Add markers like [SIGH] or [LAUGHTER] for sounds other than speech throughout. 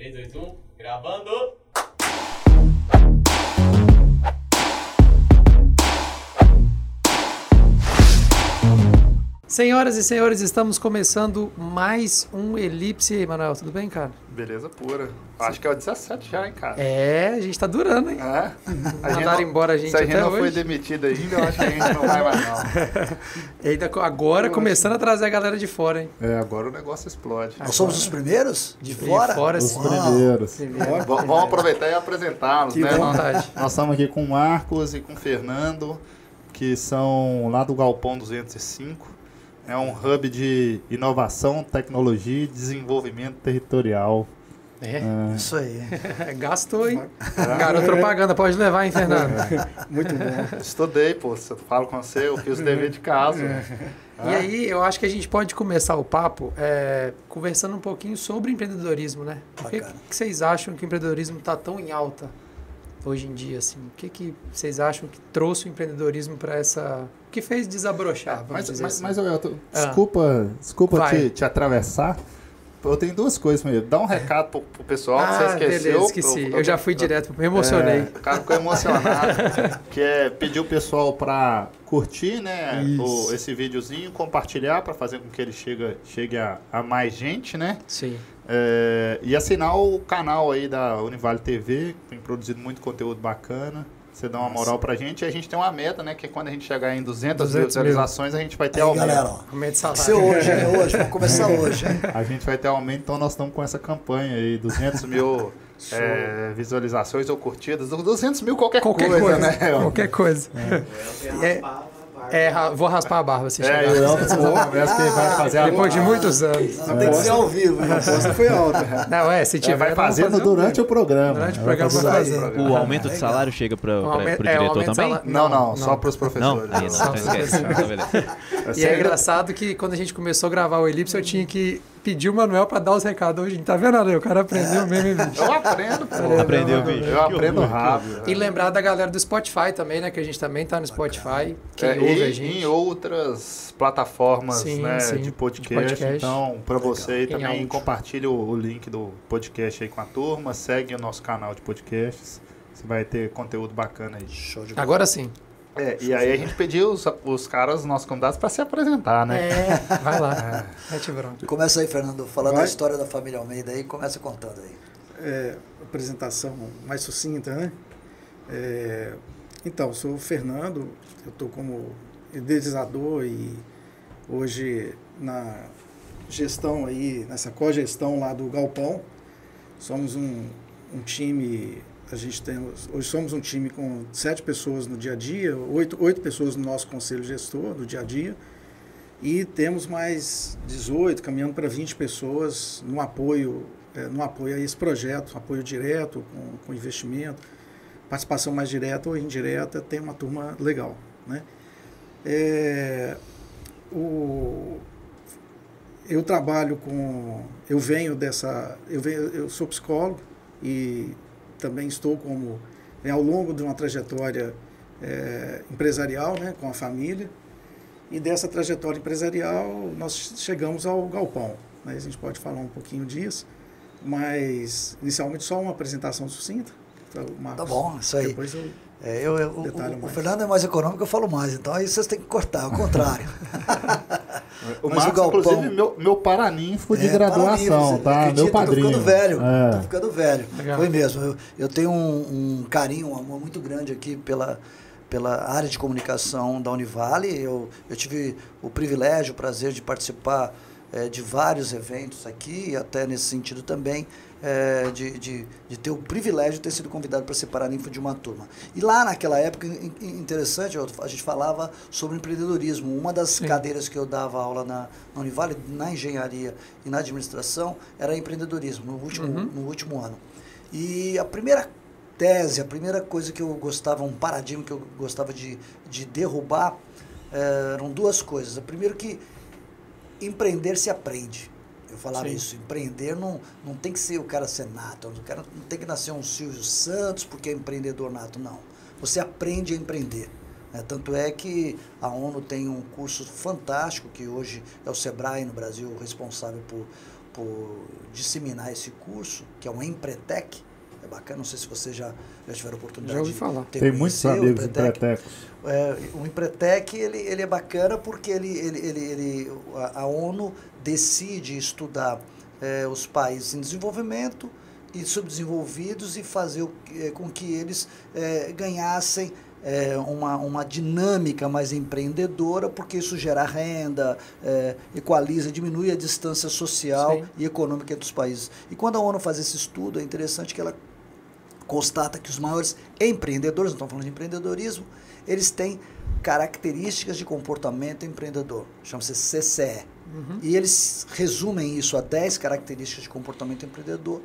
3, 2, 1, gravando! Senhoras e senhores, estamos começando mais um Elipse. E aí, Manuel, tudo bem, cara? Beleza pura. Acho que é o 17 já, hein, cara? É, a gente tá durando, hein? É? A Mandaram não- embora a gente Se a gente não foi hoje. demitido ainda, eu acho que a gente não vai mais, não. [LAUGHS] E ainda agora começando a trazer a galera de fora, hein? É, agora o negócio explode. Nós somos os primeiros? De De fora? fora, Os sim. primeiros. Vamos aproveitar e apresentá-los, né? Vontade. nós estamos aqui com o Marcos e com o Fernando, que são lá do Galpão 205. É um hub de inovação, tecnologia e desenvolvimento territorial. É, Isso aí. [LAUGHS] gastou, hein? Garoto propaganda, pode levar, hein, Fernando? Muito bom. Estudei, pô. Eu falo com você, eu fiz o dever de casa. E aí, eu acho que a gente pode começar o papo é, conversando um pouquinho sobre empreendedorismo, né? Por que, que vocês acham que o empreendedorismo está tão em alta hoje em dia, assim? O que, que vocês acham que trouxe o empreendedorismo para essa... Que fez desabrochar, Mas, mas, assim? mas Elton, Ah. desculpa, desculpa te, te atravessar. Eu tenho duas coisas primeiro. Dá um recado pro, pro pessoal que ah, você esqueceu. beleza, esqueci. Eu, já fui direto, me emocionei. É, o cara ficou emocionado. [LAUGHS] que é pedir o pessoal para curtir, né? o- esse videozinho, compartilhar para fazer com que ele chegue, chegue a, a mais gente, né? Sim. É, e assinar o canal aí da Univale TV, que tem produzido muito conteúdo bacana. Você dá uma moral pra gente. E a gente tem uma meta, né? Que é quando a gente chegar em 200, 200 mil mil. visualizações, a gente vai ter Aí, aumento. galera, ó. Aumento de ser salário. hoje, hein? Hoje, vamos começar [LAUGHS] hoje. A gente vai ter aumento, então nós estamos com essa campanha aí, 200 mil [LAUGHS] é, visualizações ou curtidas, 200 mil qualquer, Qualquer coisa, coisa, né? qualquer coisa. É, é, ra- vou raspar a barba se É, chegar. e o Elton conversa que vai fazer a Depois de muitos anos. Não tem que ser ao vivo. hein? Essa foi alta. Não, é, se tiver... É, vai vamos fazendo fazer durante o programa. Durante o Vai programa fazer vai durante fazer. o programa. O aumento de salário chega para o é, um diretor também? Não, não, só para os Não? professores. Aí não, Só beleza. E é engraçado que quando a gente começou a gravar o Elipse, eu tinha que pedir o Manuel pra dar os recados hoje. Tá vendo, Ale? O cara aprendeu mesmo, hein, bicho? Eu aprendo, pô. Aprendeu, bicho. Eu aprendo rápido. E lembrar da galera do Spotify também, né? Que a gente também tá no Spotify. Quem É, ouve e a gente. em outras plataformas Sim, né, sim, de, podcast. de podcast. Então, para você aí também áudio. compartilhe o, o link do podcast aí com a turma, segue o nosso canal de podcasts. Você vai ter conteúdo bacana aí. Show de bola. Agora sim. É, e aí a gente pediu os, os caras, os nossos convidados, para se apresentar, né? É, [LAUGHS] vai lá. Mete bronca. Começa aí, Fernando, falando Vai. da história da família Almeida aí, começa contando aí. É, apresentação mais sucinta, né? É, então, sou o Fernando, eu estou como idealizador e hoje na gestão aí, nessa cogestão lá do Galpão. Somos um, um time, a gente temos, hoje somos um time com sete pessoas no dia a dia, oito, oito pessoas no nosso conselho gestor do dia a dia. E temos mais 18, caminhando para 20 pessoas no apoio, eh, no apoio a esse projeto, apoio direto, com, com investimento, participação mais direta ou indireta, tem uma turma legal. Né? É, o, eu trabalho com. Eu venho dessa. Eu, venho, eu sou psicólogo e também estou como. eh, ao longo de uma trajetória eh, empresarial né, com a família. E dessa trajetória empresarial, nós chegamos ao galpão. Né? A gente pode falar um pouquinho disso, mas inicialmente só uma apresentação sucinta. Então, Tá bom, isso aí. Depois eu É, eu, eu- o- o, o. Fernando é mais econômico, eu falo mais, então aí vocês têm que cortar, ao contrário. [LAUGHS] O Mas o Marcos, Galpão- inclusive, meu, meu paraninfo de É, graduação, parabéns, tá? Meu padrinho. Tô ficando velho, É. tô ficando velho. Legal. Foi mesmo. Eu, eu tenho um, um carinho, um amor muito grande aqui pela, pela área de comunicação da Univale. Eu, eu tive o privilégio, o prazer de participar eh, de vários eventos aqui, e até nesse sentido também, eh, de, de, de ter o privilégio de ter sido convidado para ser paraninfo de uma turma. E lá naquela época, in- in- interessante, a gente falava sobre empreendedorismo. Uma das Sim. cadeiras que eu dava aula na, na Univale, na engenharia e na administração, era empreendedorismo, no último, Uhum. no último ano. E a primeira tese, a primeira coisa que eu gostava, um paradigma que eu gostava de, de derrubar, eh, eram duas coisas. A primeira que empreender se aprende. Eu falava Sim. isso, empreender não, não tem que ser o cara ser nato, o cara não tem que nascer um Silvio Santos porque é empreendedor nato, não. Você aprende a empreender. né? Tanto é que a ONU tem um curso fantástico, que hoje é o SEBRAE no Brasil, responsável por, por disseminar esse curso, que é um Empretec. Bacana, não sei se vocês já, já tiveram a oportunidade Já ouvi de falar. ter Tem muitos amigos Empretec. empretecos. É, o Empretec ele, ele é bacana porque ele, ele, ele, ele- a, a ONU decide estudar é, os países em desenvolvimento e subdesenvolvidos e fazer o é, com que eles é, ganhassem é, uma, uma dinâmica mais empreendedora, porque isso gera renda, é, equaliza, diminui a distância social Sim. e econômica entre os países. E quando a ONU faz esse estudo, é interessante que ela constata que os maiores empreendedores, não estamos falando de empreendedorismo, eles têm características de comportamento empreendedor, chama-se CCE. E eles resumem isso a 10 características de comportamento empreendedor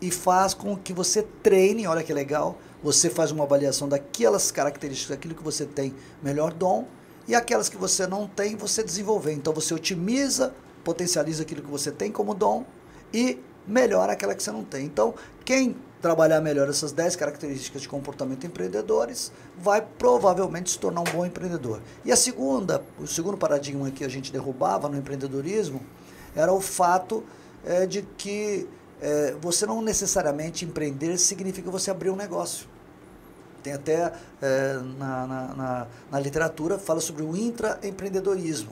e faz com que você treine, olha que legal, você faz uma avaliação daquelas características, daquilo que você tem melhor dom, e aquelas que você não tem, você desenvolver. Então você otimiza, potencializa aquilo que você tem como dom e melhora aquela que você não tem. Então, quem trabalhar melhor essas 10 características de comportamento empreendedores vai provavelmente se tornar um bom empreendedor. E a segunda, o segundo paradigma que a gente derrubava no empreendedorismo era o fato eh, de que eh, você não necessariamente empreender significa você abrir um negócio. Tem até eh, na, na, na, na literatura fala sobre o intraempreendedorismo,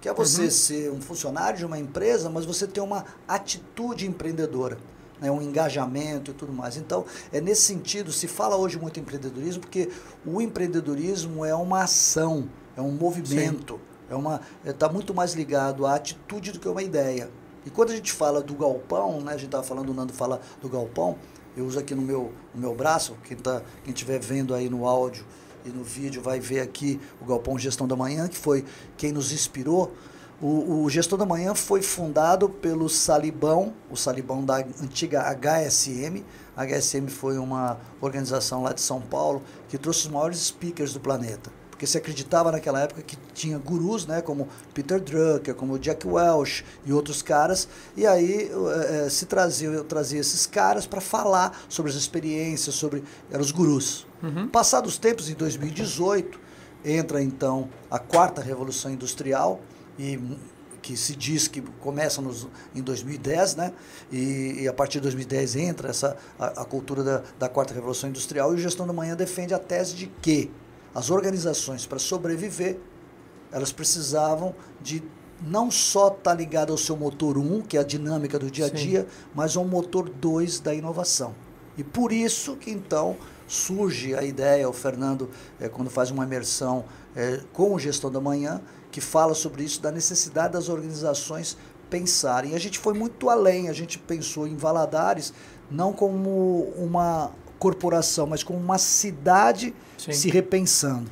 que é você ser um funcionário de uma empresa, mas você ter uma atitude empreendedora, né, um engajamento e tudo mais. Então, é nesse sentido, se fala hoje muito em empreendedorismo, porque o empreendedorismo é uma ação, é um movimento, é uma está muito mais ligado à atitude do que uma ideia. E quando a gente fala do galpão, né, a gente estava falando, o Nando fala do galpão, eu uso aqui no meu, no meu braço, quem tá, quem estiver vendo aí no áudio e no vídeo vai ver aqui o Galpão Gestão da Manhã, que foi quem nos inspirou. O, o Gestão da Manhã foi fundado pelo Salibão, o Salibão da antiga HSM. A HSM foi uma organização lá de São Paulo que trouxe os maiores speakers do planeta porque se acreditava naquela época que tinha gurus, né, como Peter Drucker, como Jack Welch e outros caras, e aí eh, se trazia, trazia esses caras para falar sobre as experiências, sobre eram os gurus. Passados os tempos, em 2018, entra então a quarta revolução industrial e que se diz que começa nos, em 2010, né? E, e a partir de 2010 entra essa a, a cultura da, da quarta revolução industrial e o Gestão da Manhã defende a tese de que as organizações, para sobreviver, elas precisavam de não só estar ligada ao seu motor 1, que é a dinâmica do dia a Sim. dia, mas ao motor 2 da inovação. E por isso que então surge a ideia, o Fernando, eh, quando faz uma imersão eh, com o Gestão da Manhã, que fala sobre isso, da necessidade das organizações pensarem. A gente foi muito além, a gente pensou em Valadares não como uma corporação, mas como uma cidade Sim. se repensando.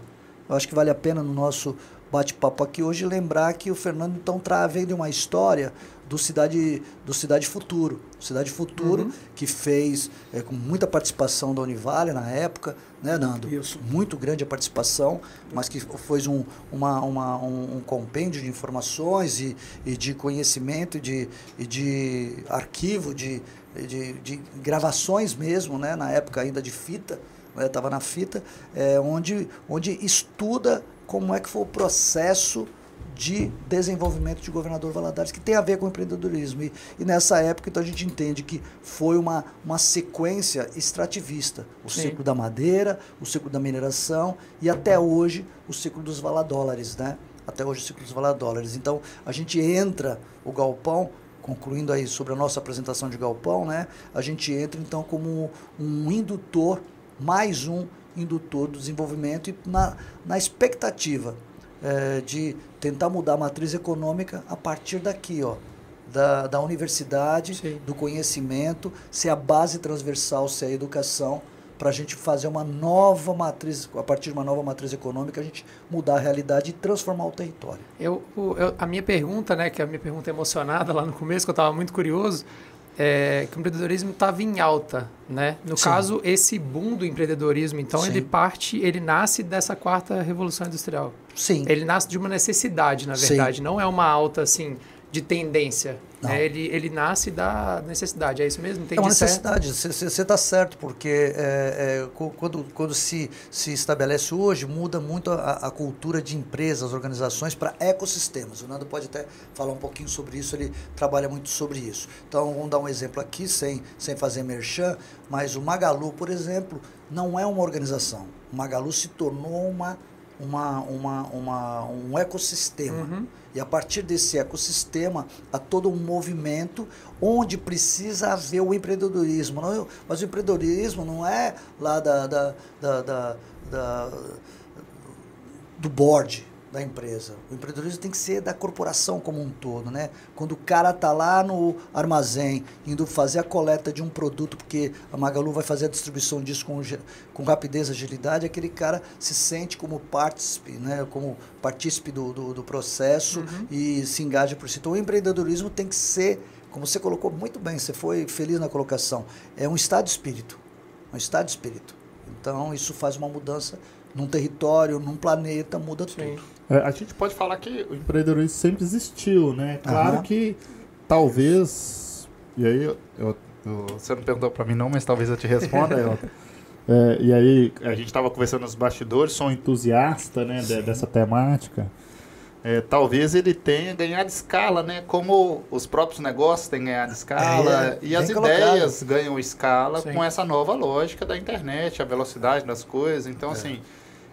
Eu acho que vale a pena no nosso bate-papo aqui hoje lembrar que o Fernando então trazendo uma história do Cidade do Cidade Futuro, Cidade Futuro Uhum. que fez é, com muita participação da Univale na época, né, Nando? Isso. Muito grande a participação, mas que foi um, uma, uma- um, um compêndio de informações e, e de conhecimento e de, e de arquivo, de, de, de gravações mesmo, né, na época ainda de fita, estava na fita, é, onde, onde estuda como é que foi o processo de desenvolvimento de governador Valadares, que tem a ver com empreendedorismo. E, e nessa época, então, a gente entende que foi uma, uma sequência extrativista. O Sim. ciclo da madeira, o ciclo da mineração e até hoje o ciclo dos valadólares, né? Até hoje o ciclo dos valadólares. Então, a gente entra o galpão, concluindo aí sobre a nossa apresentação de galpão, né? A gente entra, então, como um indutor, mais um indutor do desenvolvimento e na, na expectativa eh, de tentar mudar a matriz econômica a partir daqui, ó, da, da universidade, Sim. do conhecimento, ser a base transversal, ser a educação, para a gente fazer uma nova matriz, a partir de uma nova matriz econômica, a gente mudar a realidade e transformar o território. Eu, eu- a minha pergunta, né, que é a minha pergunta emocionada lá no começo, que eu estava muito curioso, é que o empreendedorismo estava em alta, né? No Sim. caso, esse boom do empreendedorismo, então, Sim. ele parte, ele nasce dessa quarta revolução industrial. Sim. Ele nasce de uma necessidade, na Sim. verdade, não é uma alta assim de tendência. Né? Ele, ele nasce da necessidade, é isso mesmo? Entendi É uma necessidade, você está certo, porque é, é, quando, quando se, se estabelece hoje, muda muito a, a cultura de empresas, organizações para ecossistemas. O Nando pode até falar um pouquinho sobre isso, ele trabalha muito sobre isso. Então, vamos dar um exemplo aqui, sem, sem fazer merchan, mas o Magalu, por exemplo, não é uma organização. O Magalu se tornou uma, uma, uma, uma, um ecossistema. Uhum. E a partir desse ecossistema, há todo um movimento onde precisa haver o empreendedorismo. Não, mas o empreendedorismo não é lá da, da, da, da- da- do board da empresa. O empreendedorismo tem que ser da corporação como um todo, né? Quando o cara tá lá no armazém, indo fazer a coleta de um produto, porque a Magalu vai fazer a distribuição disso com, com rapidez e agilidade, aquele cara se sente como partícipe, né? Como partícipe do, do, do processo e se engaja por si. Então o empreendedorismo tem que ser, como você colocou muito bem, você foi feliz na colocação, é um estado de espírito. Um estado de espírito. Então isso faz uma mudança num território, num planeta, muda Sim. tudo. É, a gente pode falar que o empreendedorismo sempre existiu, né? Claro Aham. que talvez. E aí, eu, eu- você não perguntou pra mim, não, mas talvez eu te responda, [LAUGHS] Elton. É, e aí, a gente estava conversando nos bastidores, sou um entusiasta né, de- dessa temática. É, talvez ele tenha ganhado escala, né? Como os próprios negócios têm ganhado escala É, e as colocado. ideias ganham escala Sim. com essa nova lógica da internet, a velocidade das coisas. Então, assim,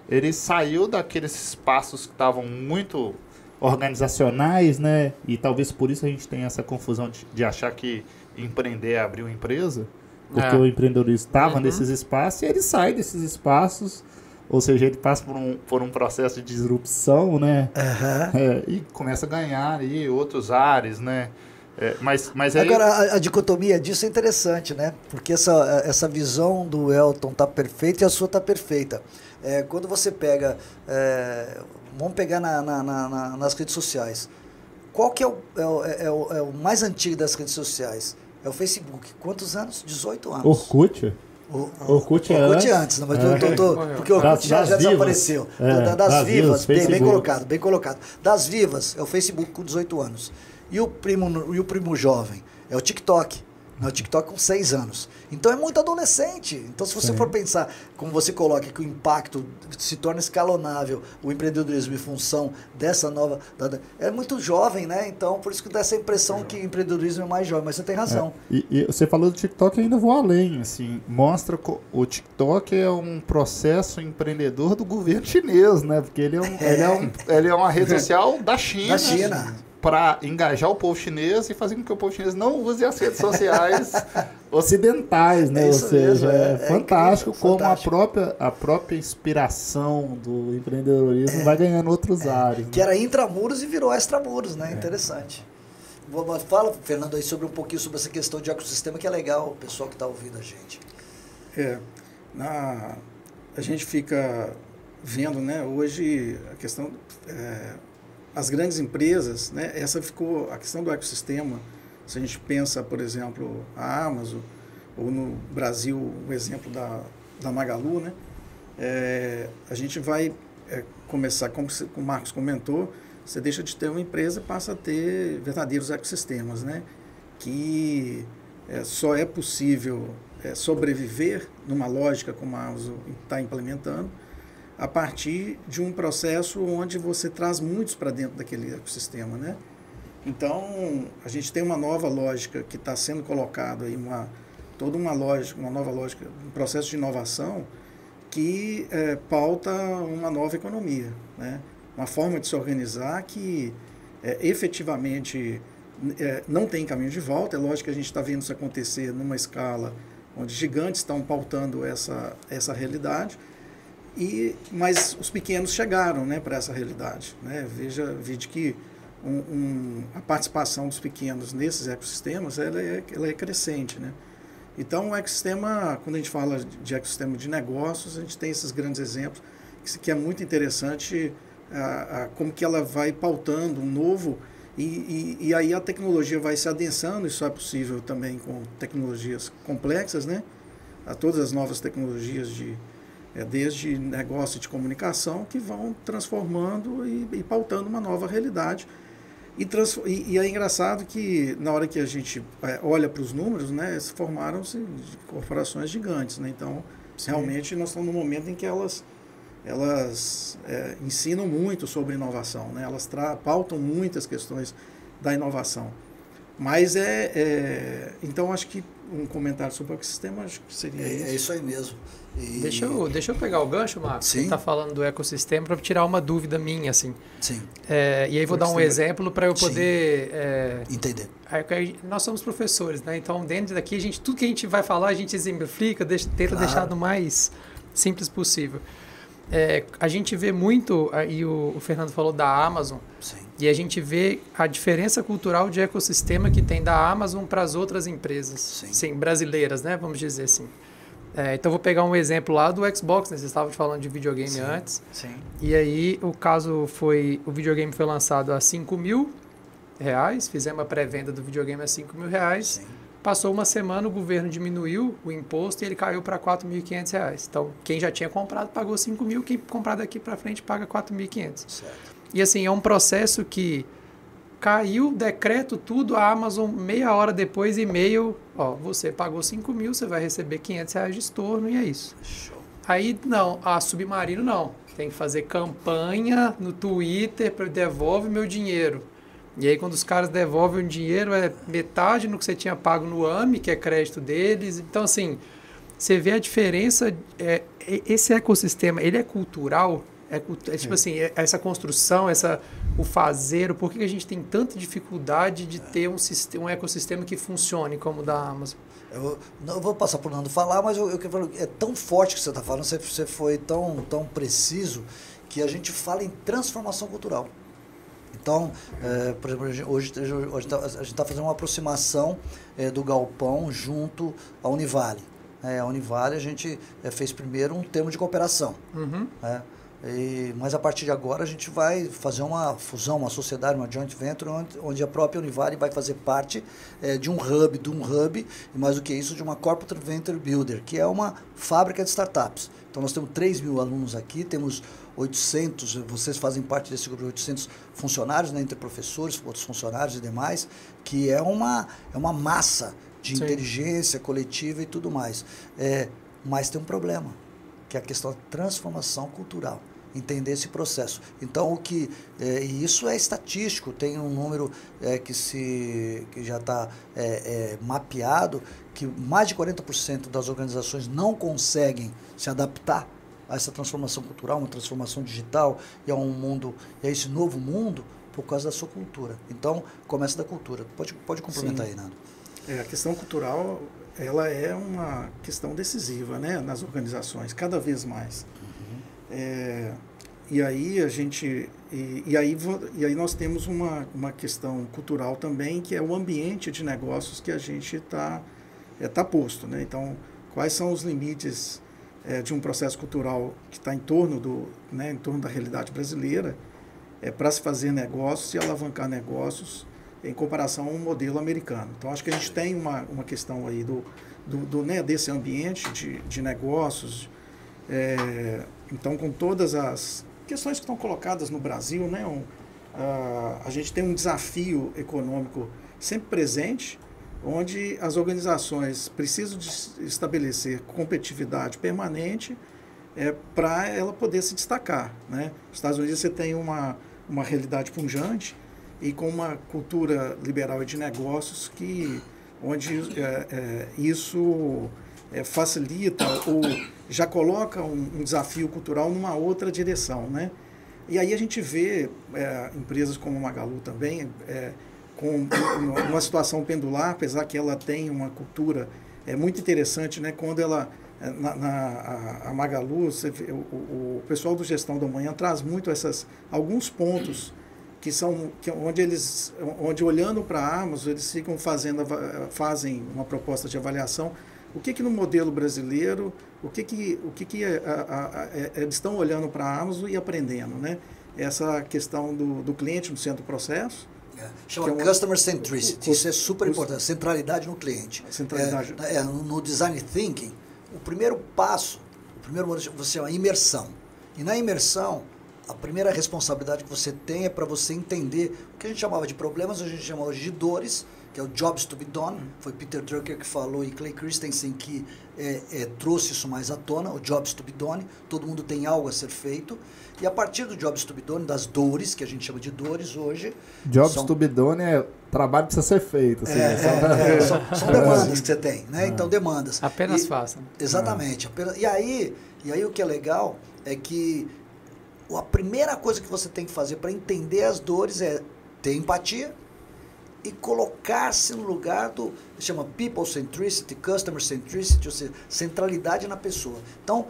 ele saiu daqueles espaços que estavam muito organizacionais, né? E talvez por isso a gente tenha essa confusão de, de achar que empreender é abrir uma empresa, porque É. o empreendedorismo estava Uhum. nesses espaços e ele sai desses espaços, ou seja, ele passa por um, por um processo de disrupção, né? Aham. É, e começa a ganhar aí outros ares, né? É, mas, mas aí, Agora, a, a dicotomia disso é interessante, né? Porque essa, essa visão do Elton tá perfeita e a sua tá perfeita. É, quando você pega. é, vamos pegar na, na- na- na- nas redes sociais. Qual que é o, é, o, é o- é o mais antigo das redes sociais? É o Facebook. Quantos anos? 18 anos. Orkut, O- Orkut é Orkut antes. antes, não, mas É. eu tô- tô- porque o Orkut Das- já, das já desapareceu. É, Da- das, das vivas, vivas, bem, bem Facebook. colocado, bem colocado. Das vivas é o Facebook com 18 anos. E o primo, e o primo jovem é o TikTok. Né? O TikTok com 6 anos. Então é muito adolescente. Então, se você Sim. for pensar, como você coloca, que o impacto se torna escalonável, o empreendedorismo em função dessa nova. é muito jovem, né? Então, por isso que dá essa impressão que o empreendedorismo é mais jovem. Mas você tem razão. E, e você falou do TikTok, eu ainda vou além, assim, mostra o TikTok é um processo empreendedor do governo chinês, né? Porque ele é, um, [LAUGHS] Ele, é um- ele é uma rede social da China. Da China. Para engajar o povo chinês e fazer com que o povo chinês não use as redes sociais [LAUGHS] ocidentais, né? É Ou isso seja, mesmo, é, é- é fantástico incrível, como fantástico. A, própria, a própria inspiração do empreendedorismo vai ganhando outros ares. né? Que era intramuros e virou extramuros, né? Interessante. Fala, Fernando, aí sobre um pouquinho sobre essa questão de ecossistema, que é legal o pessoal que está ouvindo a gente. É, na, a gente fica vendo, né, hoje a questão, é, as grandes empresas, né, essa ficou, a questão do ecossistema, se a gente pensa, por exemplo, a Amazon, ou no Brasil, o exemplo da, da Magalu, né, é, a gente vai é, começar, como o Marcos comentou, você deixa de ter uma empresa e passa a ter verdadeiros ecossistemas, né, que é, só é possível é, sobreviver numa lógica como a Amazon está implementando a partir de um processo onde você traz muitos para dentro daquele ecossistema, né? Então a gente tem uma nova lógica que está sendo colocada aí uma toda uma lógica, uma nova lógica, um processo de inovação que é, pauta uma nova economia, né? Uma forma de se organizar que é, efetivamente é, não tem caminho de volta. É lógico que a gente está vendo isso acontecer numa escala onde gigantes estão pautando essa, essa realidade, e, mas os pequenos chegaram né, para essa realidade. Né? Veja, veja que um, um, a participação dos pequenos nesses ecossistemas ela é, ela é crescente. Né? Então, o ecossistema, quando a gente fala de ecossistema de negócios, a gente tem esses grandes exemplos, que, que é muito interessante a, a, como que ela vai pautando um novo e, e, e, aí a tecnologia vai se adensando, isso é possível também com tecnologias complexas, né? A todas as novas tecnologias de é, desde negócio de comunicação que vão transformando e, e, pautando uma nova realidade E, trans, e, e, é engraçado que na hora que a gente é, olha para os números, né, formaram-se corporações gigantes. Né? Então, Sim. realmente, nós estamos num momento em que elas, elas é, ensinam muito sobre inovação. Né? Elas pautam muitas questões da inovação. Mas é, é, Então, acho que um comentário sobre o ecossistema acho que seria é, isso. É isso aí mesmo. E... Deixa, eu, deixa eu pegar o gancho, Marcos. Sim. Você está falando do ecossistema para tirar uma dúvida minha, assim. Sim. É, e aí vou dar um exemplo para eu poder... É, Entender. Nós somos professores, né? Então, dentro daqui, a gente, tudo que a gente vai falar, a gente exemplifica, deixa, tenta claro. deixar do mais simples possível. É, a gente vê muito, e o, o, Fernando falou da Amazon, Sim. e a gente vê a diferença cultural de ecossistema que tem da Amazon para as outras empresas, Sim. Sim, brasileiras, né? Vamos dizer assim. É, então vou pegar um exemplo lá do Xbox, né? Vocês estavam falando de videogame Sim. antes. Sim. E aí o caso foi, o videogame foi lançado a 5 mil reais, fizemos a pré-venda do videogame a 5 mil reais. Sim. Passou uma semana, o governo diminuiu o imposto e ele caiu para R$ 4.500. Então, quem já tinha comprado pagou R$ 5 mil, quem comprar daqui para frente paga R$ 4.500. E assim, é um processo que caiu, decreto tudo, a Amazon meia hora depois, e-mail, ó, você pagou 5 mil, você vai receber 500 reais de estorno e é isso. Show. Aí, não, a Submarino não. Tem que fazer campanha no Twitter para devolve meu dinheiro. E aí, quando os caras devolvem o dinheiro, é metade no que você tinha pago no AMI, que é crédito deles. Então, assim, você vê a diferença. É, esse ecossistema, ele é cultural. É, é tipo é. assim, é, essa construção, essa, o fazer, por que a gente tem tanta dificuldade de ter um, sistema, um ecossistema que funcione como o da Amazon? Eu, não, eu vou passar por Nando falar, mas eu, eu quero é tão forte que você está falando, você, você foi tão, tão preciso, que a gente fala em transformação cultural. Então, é, por exemplo, hoje, hoje tá, a gente está fazendo uma aproximação é, do galpão junto à Univale. É, a Univale a gente é, fez primeiro um termo de cooperação. Uhum. Né? E, mas a partir de agora a gente vai fazer uma fusão, uma sociedade, uma joint venture, onde, onde a própria Univale vai fazer parte é, de um hub, de um hub, e mais do que isso, de uma Corporate Venture Builder, que é uma fábrica de startups. Então nós temos 3 mil alunos aqui, temos 800, vocês fazem parte desse grupo de 800 funcionários, né, entre professores, outros funcionários e demais, que é uma, é uma massa de Sim. inteligência coletiva e tudo mais. É, mas tem um problema, que é a questão da transformação cultural entender esse processo. Então, o que é, e isso é estatístico, tem um número é, que, se, que já está é, é, mapeado, que mais de 40% das organizações não conseguem se adaptar a essa transformação cultural, uma transformação digital e a um mundo, e a esse novo mundo por causa da sua cultura. Então, começa da cultura. Pode, pode complementar Sim. aí, Nando. É, a questão cultural, ela é uma questão decisiva, né, nas organizações, cada vez mais. Uhum. É, e aí a gente e, e, aí e aí nós temos uma, uma questão cultural também que é o ambiente de negócios que a gente está é, tá posto né então quais são os limites é, de um processo cultural que está em torno do né, em torno da realidade brasileira é para se fazer negócios e alavancar negócios em comparação a um modelo americano então acho que a gente tem uma, uma questão aí do, do, do né, desse ambiente de, de negócios é, então com todas as questões que estão colocadas no Brasil, né? Um, uh, a gente tem um desafio econômico sempre presente, onde as organizações precisam estabelecer competitividade permanente é, para ela poder se destacar. Né? Nos Estados Unidos você tem uma, uma realidade punjante e com uma cultura liberal de negócios que onde é, é, isso é, facilita ou já coloca um, um, desafio cultural numa outra direção, né? E aí a gente vê é, empresas como a Magalu também é, com uma situação pendular, apesar que ela tem uma cultura é muito interessante, né? Quando ela é, na, na a, Magalu, vê, o, o, pessoal do gestão da manhã traz muito essas alguns pontos que são que, onde eles onde olhando para a eles ficam fazendo fazem uma proposta de avaliação o que, que no modelo brasileiro, o que, que, o que, que a, a, a, é, eles estão olhando para a e aprendendo, né? Essa questão do, do cliente no centro do processo. É, chama é uma, Customer Centricity, o, isso é super importante, centralidade no cliente. Centralidade. É, é, no Design Thinking, o primeiro passo, o primeiro você é uma imersão. E na imersão, a primeira responsabilidade que você tem é para você entender o que a gente chamava de problemas, a gente chama hoje de dores, que é o Jobs to be Done. Foi Peter Drucker que falou e Clay Christensen que é, é, trouxe isso mais à tona, o Jobs to be Done. Todo mundo tem algo a ser feito. E a partir do Jobs to be Done, das dores, que a gente chama de dores hoje. Jobs são, to be Done é trabalho que precisa ser feito. Assim, é, né? é, são, são, demandas que você tem, né? Então, demandas. Apenas e, faça. Exatamente. Apenas, e, aí, e aí o que é legal é que a primeira coisa que você tem que fazer para entender as dores é ter empatia e colocar-se no lugar do chama people centricity, customer centricity, ou seja, centralidade na pessoa. Então,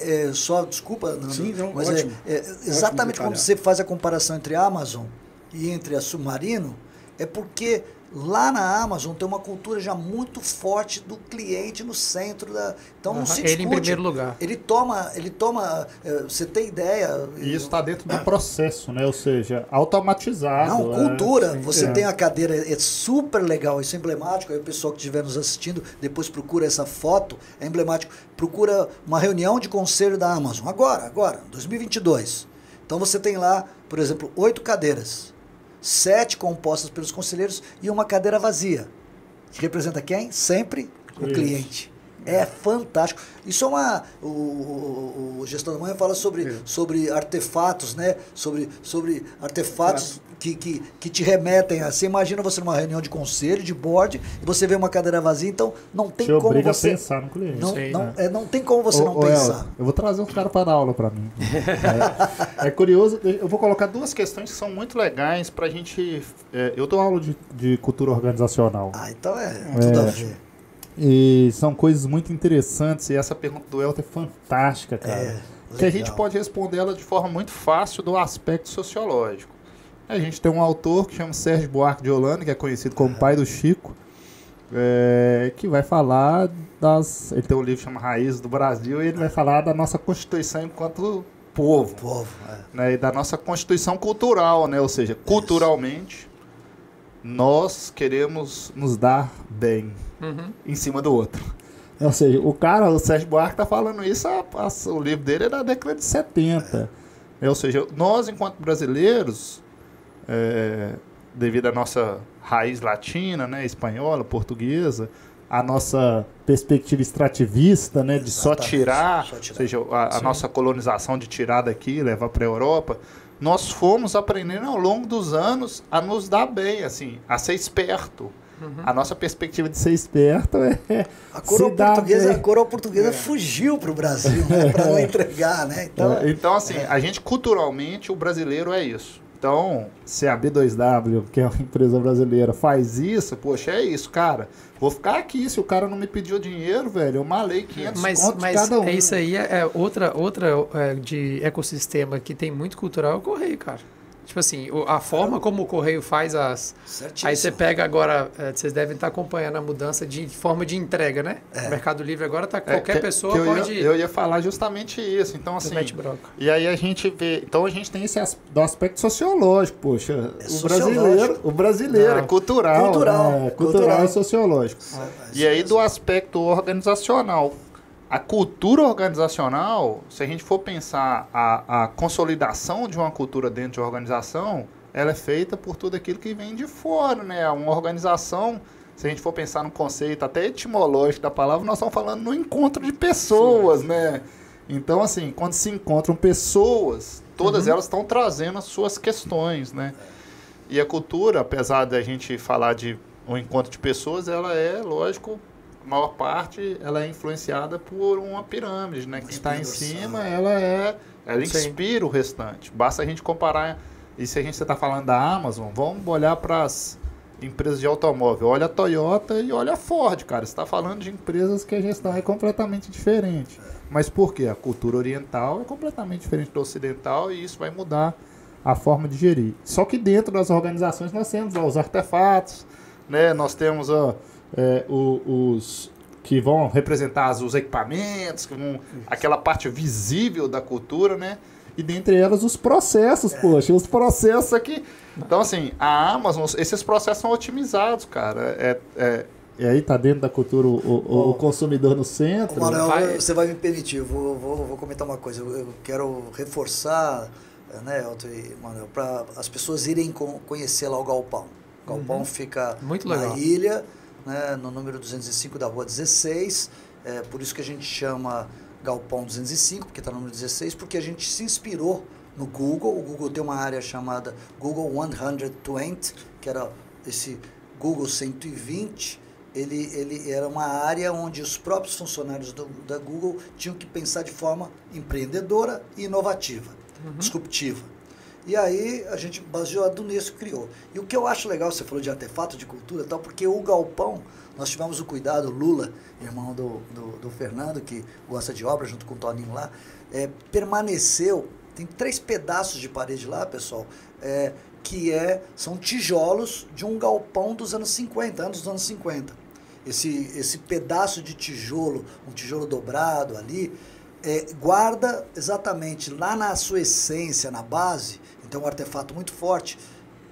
é, só desculpa, Sim, não, mas ótimo, é, é exatamente quando você faz a comparação entre a Amazon e entre a Submarino, é porque Lá na Amazon tem uma cultura já muito forte do cliente no centro da. Então não se discute. Ele em primeiro lugar. Ele toma, ele toma. É, você tem ideia. E isso está dentro do processo, né? Ou seja, automatizado. Não, cultura. É, você é. tem a cadeira, é super legal, isso é emblemático. Aí o pessoal que estiver nos assistindo, depois procura essa foto, é emblemático. Procura uma reunião de conselho da Amazon. Agora, agora, 2022. Então você tem lá, por exemplo, oito cadeiras sete compostas pelos conselheiros e uma cadeira vazia. Que representa quem? Sempre o cliente. É fantástico. Isso é uma. O, o, o gestor da manhã fala sobre, sobre artefatos, né? Sobre, sobre artefatos que, que, que te remetem a. Você imagina você numa reunião de conselho, de board, e você vê uma cadeira vazia, então não tem Te como obriga você. a pensar no cliente. Não, Sim. não, é, não tem como você Ô, não ô, pensar. Elton, eu vou trazer uns caras para dar aula para mim. [LAUGHS] é, é curioso, eu vou colocar duas questões que são muito legais para a gente. é, eu dou aula de, de cultura organizacional. Ah, então é tudo a ver. E são coisas muito interessantes. E essa pergunta do Elton é fantástica, cara. É, que a gente pode responder ela de forma muito fácil do aspecto sociológico. A gente tem um autor que chama Sérgio Buarque de Holanda, que é conhecido como pai do Chico, é, que vai falar das. Ele tem um livro que chama Raízes do Brasil e ele vai falar da nossa Constituição enquanto povo. Povo, é. Né, e da nossa constituição cultural, né? Ou seja, culturalmente nós queremos nos dar bem Uhum. em cima do outro. Ou seja, o cara, o Sérgio Buarque tá falando isso, a- a- o livro dele é da década de 70. É, ou seja, nós enquanto brasileiros, é, devido à nossa raiz latina, né, espanhola, portuguesa, a nossa perspectiva extrativista, né, de só tirar, só tirar. ou seja, a, a nossa colonização de tirar daqui, levar para a Europa, nós fomos aprendendo ao longo dos anos a nos dar bem, assim, a ser esperto. A nossa perspectiva de ser esperto é A coroa portuguesa, a coroa portuguesa fugiu para o Brasil, né, para não [LAUGHS] entregar, né? Então, É, Então, assim, a gente culturalmente, o brasileiro é isso. Então, se a B2W, que é uma empresa brasileira, faz isso, poxa, é isso, cara. Vou ficar aqui. Se o cara não me pediu dinheiro, velho, eu malei 500 Mas, conto mas cada um. é isso aí, é é outra, outra é, de ecossistema que tem muito cultural é o correio, cara. Tipo assim, a forma como o correio faz as. certíssimo. Aí você pega agora, é, vocês devem estar acompanhando a mudança de forma de entrega, né? O Mercado Livre agora tá É, qualquer que- pessoa que eu pode. Ia, eu ia falar justamente isso. Então, assim. E aí a gente vê. Então a gente tem esse as- do aspecto sociológico, poxa. É o sociológico. brasileiro, o brasileiro Não. é cultural. Cultural, né? cultural, cultural. e sociológico. E aí do aspecto organizacional. A cultura organizacional, se a gente for pensar a, a consolidação de uma cultura dentro de uma organização, ela é feita por tudo aquilo que vem de fora, né? Uma organização, se a gente for pensar no conceito até etimológico da palavra, nós estamos falando no encontro de pessoas, né? Então, assim, quando se encontram pessoas, todas elas estão trazendo as suas questões, né? E a cultura, apesar da gente falar de um encontro de pessoas, ela é, lógico, maior parte, ela é influenciada por uma pirâmide, né? Quem está em cima, ela é, ela Sim. inspira o restante. Basta a gente comparar. E se a gente está falando da Amazon, vamos olhar para as empresas de automóvel. Olha a Toyota e olha a Ford, cara. Você está falando de empresas que a gestão é completamente diferente. Mas por quê? A cultura oriental é completamente diferente da ocidental e isso vai mudar a forma de gerir. Só que dentro das organizações nós temos ó, os artefatos, né? nós temos ó, é, o- os que vão representar os equipamentos, que vão, aquela parte visível da cultura, né? E dentre elas os processos, poxa, os processos aqui. Então, assim, a Amazon, esses processos são otimizados, cara. É, é- e aí tá dentro da cultura o, o- o consumidor no centro. Ô, Manuel, Vai- você vai me permitir, eu vou, vou, vou comentar uma coisa. Eu, quero reforçar né, Elton e Manuel, para as pessoas irem con- conhecer lá o Galpão. O Galpão fica Uhum. Muito na legal. ilha, né, no número 205 da rua 16. É por isso que a gente chama Galpão 205, porque está no número 16, porque a gente se inspirou no Google. O Google tem uma área chamada Google 120, que era esse Google 120. Ele, ele era uma área onde os próprios funcionários do, da Google tinham que pensar de forma empreendedora e inovativa, disruptiva. E aí a gente, baseado nisso, criou. E o que eu acho legal, você falou de artefato, de cultura e tal, porque o galpão, nós tivemos o cuidado, o Lula, irmão do, do, do Fernando, que gosta de obra, junto com o Toninho lá, é, permaneceu, tem três pedaços de parede lá, pessoal, é, que é, são tijolos de um galpão dos anos 50, anos dos anos 50. Esse, esse pedaço de tijolo, um tijolo dobrado ali, é, guarda exatamente lá na sua essência, na base, então um artefato muito forte,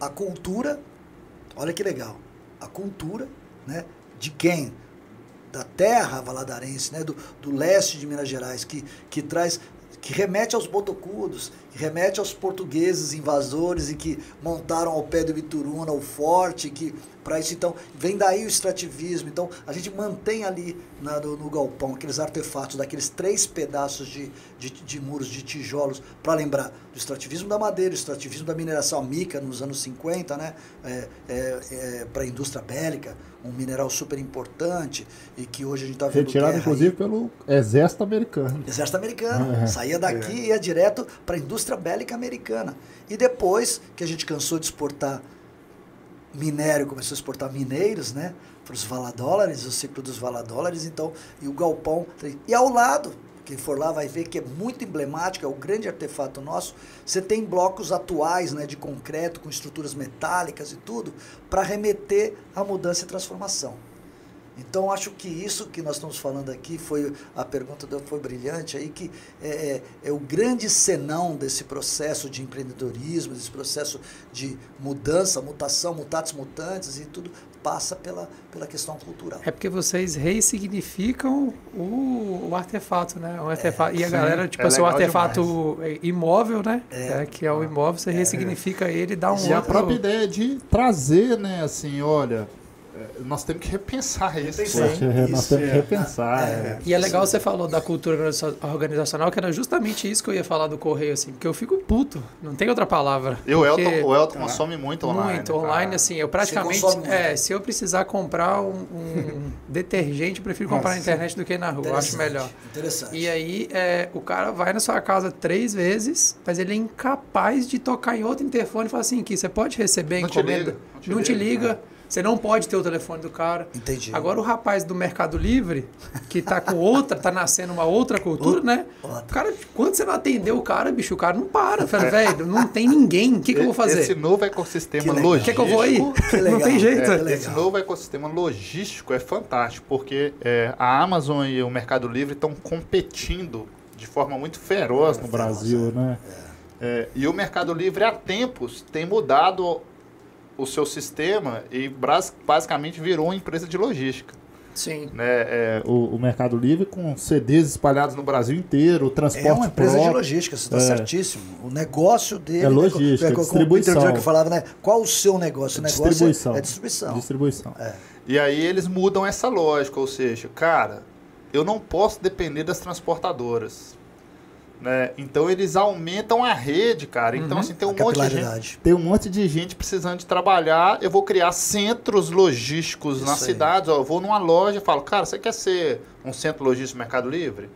a cultura, olha que legal, a cultura né, de quem? Da terra valadarense, né, do, do leste de Minas Gerais, que, que traz, que remete aos botocudos, remete aos portugueses invasores e que montaram ao pé do Bituruna o forte, que para isso então vem daí o extrativismo. Então a gente mantém ali na- no, no galpão aqueles artefatos daqueles três pedaços de, de, de muros de tijolos para lembrar do extrativismo da madeira, o extrativismo da mineração mica nos anos 50, né? É, para a indústria bélica, um mineral super importante e que hoje a gente está vendo Retirado, inclusive, aí. pelo exército americano. Exército americano. É. Saía daqui e ia direto para a indústria bélica americana. E depois que a gente cansou de exportar minério, começou a exportar mineiros, né? Para os valadólares, o ciclo dos valadólares, então, e o galpão. E ao lado, quem for lá vai ver que é muito emblemático, é o grande artefato nosso. Você tem blocos atuais, né, de concreto, com estruturas metálicas e tudo, para remeter à mudança e transformação. Então acho que isso que nós estamos falando aqui foi a pergunta do- foi brilhante aí que é, é, é o grande senão desse processo de empreendedorismo, desse processo de mudança, mutação, mutatis mutantes e tudo passa pela, pela questão cultural. É porque vocês ressignificam o, o artefato, né? O artefato, e a sim. galera, tipo É assim, o artefato imóvel, né? É, que é o imóvel, você ressignifica ele e dá um E a outro... própria ideia de trazer, né, assim, olha, é, nós temos que repensar isso. Repensar. poxa, é, nós Isso, temos que é. repensar. é. E é legal você falou da cultura organiza- organizacional, que era justamente isso que eu ia falar do correio, assim, porque eu fico puto, não tem outra palavra. E o Elton, o Elton consome muito online. Muito, online, assim, eu praticamente. É, se eu precisar comprar um, um [LAUGHS] detergente, eu prefiro comprar na Nossa. internet do que na rua, eu acho melhor. Interessante. E aí, é, o cara vai na sua casa três vezes, mas ele é incapaz de tocar em outro interfone e falar assim: que você pode receber Não te encomenda. liga, não te não te liga, liga. Você não pode ter o telefone do cara. Entendi. Agora o rapaz do Mercado Livre, que tá com outra, tá nascendo uma outra cultura, né? outra. O cara, quando você não atendeu o cara, bicho, o cara não para. Fala, velho, não tem ninguém. O que, que eu vou fazer? Esse novo ecossistema Que logístico. Quer que eu vou aí? Que Não tem jeito. É, É, esse novo ecossistema logístico é fantástico, porque é, a Amazon e o Mercado Livre estão competindo de forma muito feroz no Brasil, né? É, e o Mercado Livre há tempos tem mudado o seu sistema e basicamente virou uma empresa de logística. Sim. Né? É, o, o Mercado Livre com CDs espalhados no Brasil inteiro, o transporte É uma empresa de próprio. logística, você está É. certíssimo. O negócio dele É logística, como distribuição. O Peter falava, né? Qual o seu negócio? O negócio Distribuição. é, é distribuição. Distribuição. É. E aí eles mudam essa lógica, ou seja, cara, eu não posso depender das transportadoras. Né? Então eles aumentam a rede, cara. Então, assim, tem um Uhum. Monte de gente. Tem um monte de gente precisando de trabalhar. Eu vou criar centros logísticos Isso nas aí. cidades. Ó, eu vou numa loja e falo, cara, você quer ser um centro logístico do Mercado Livre?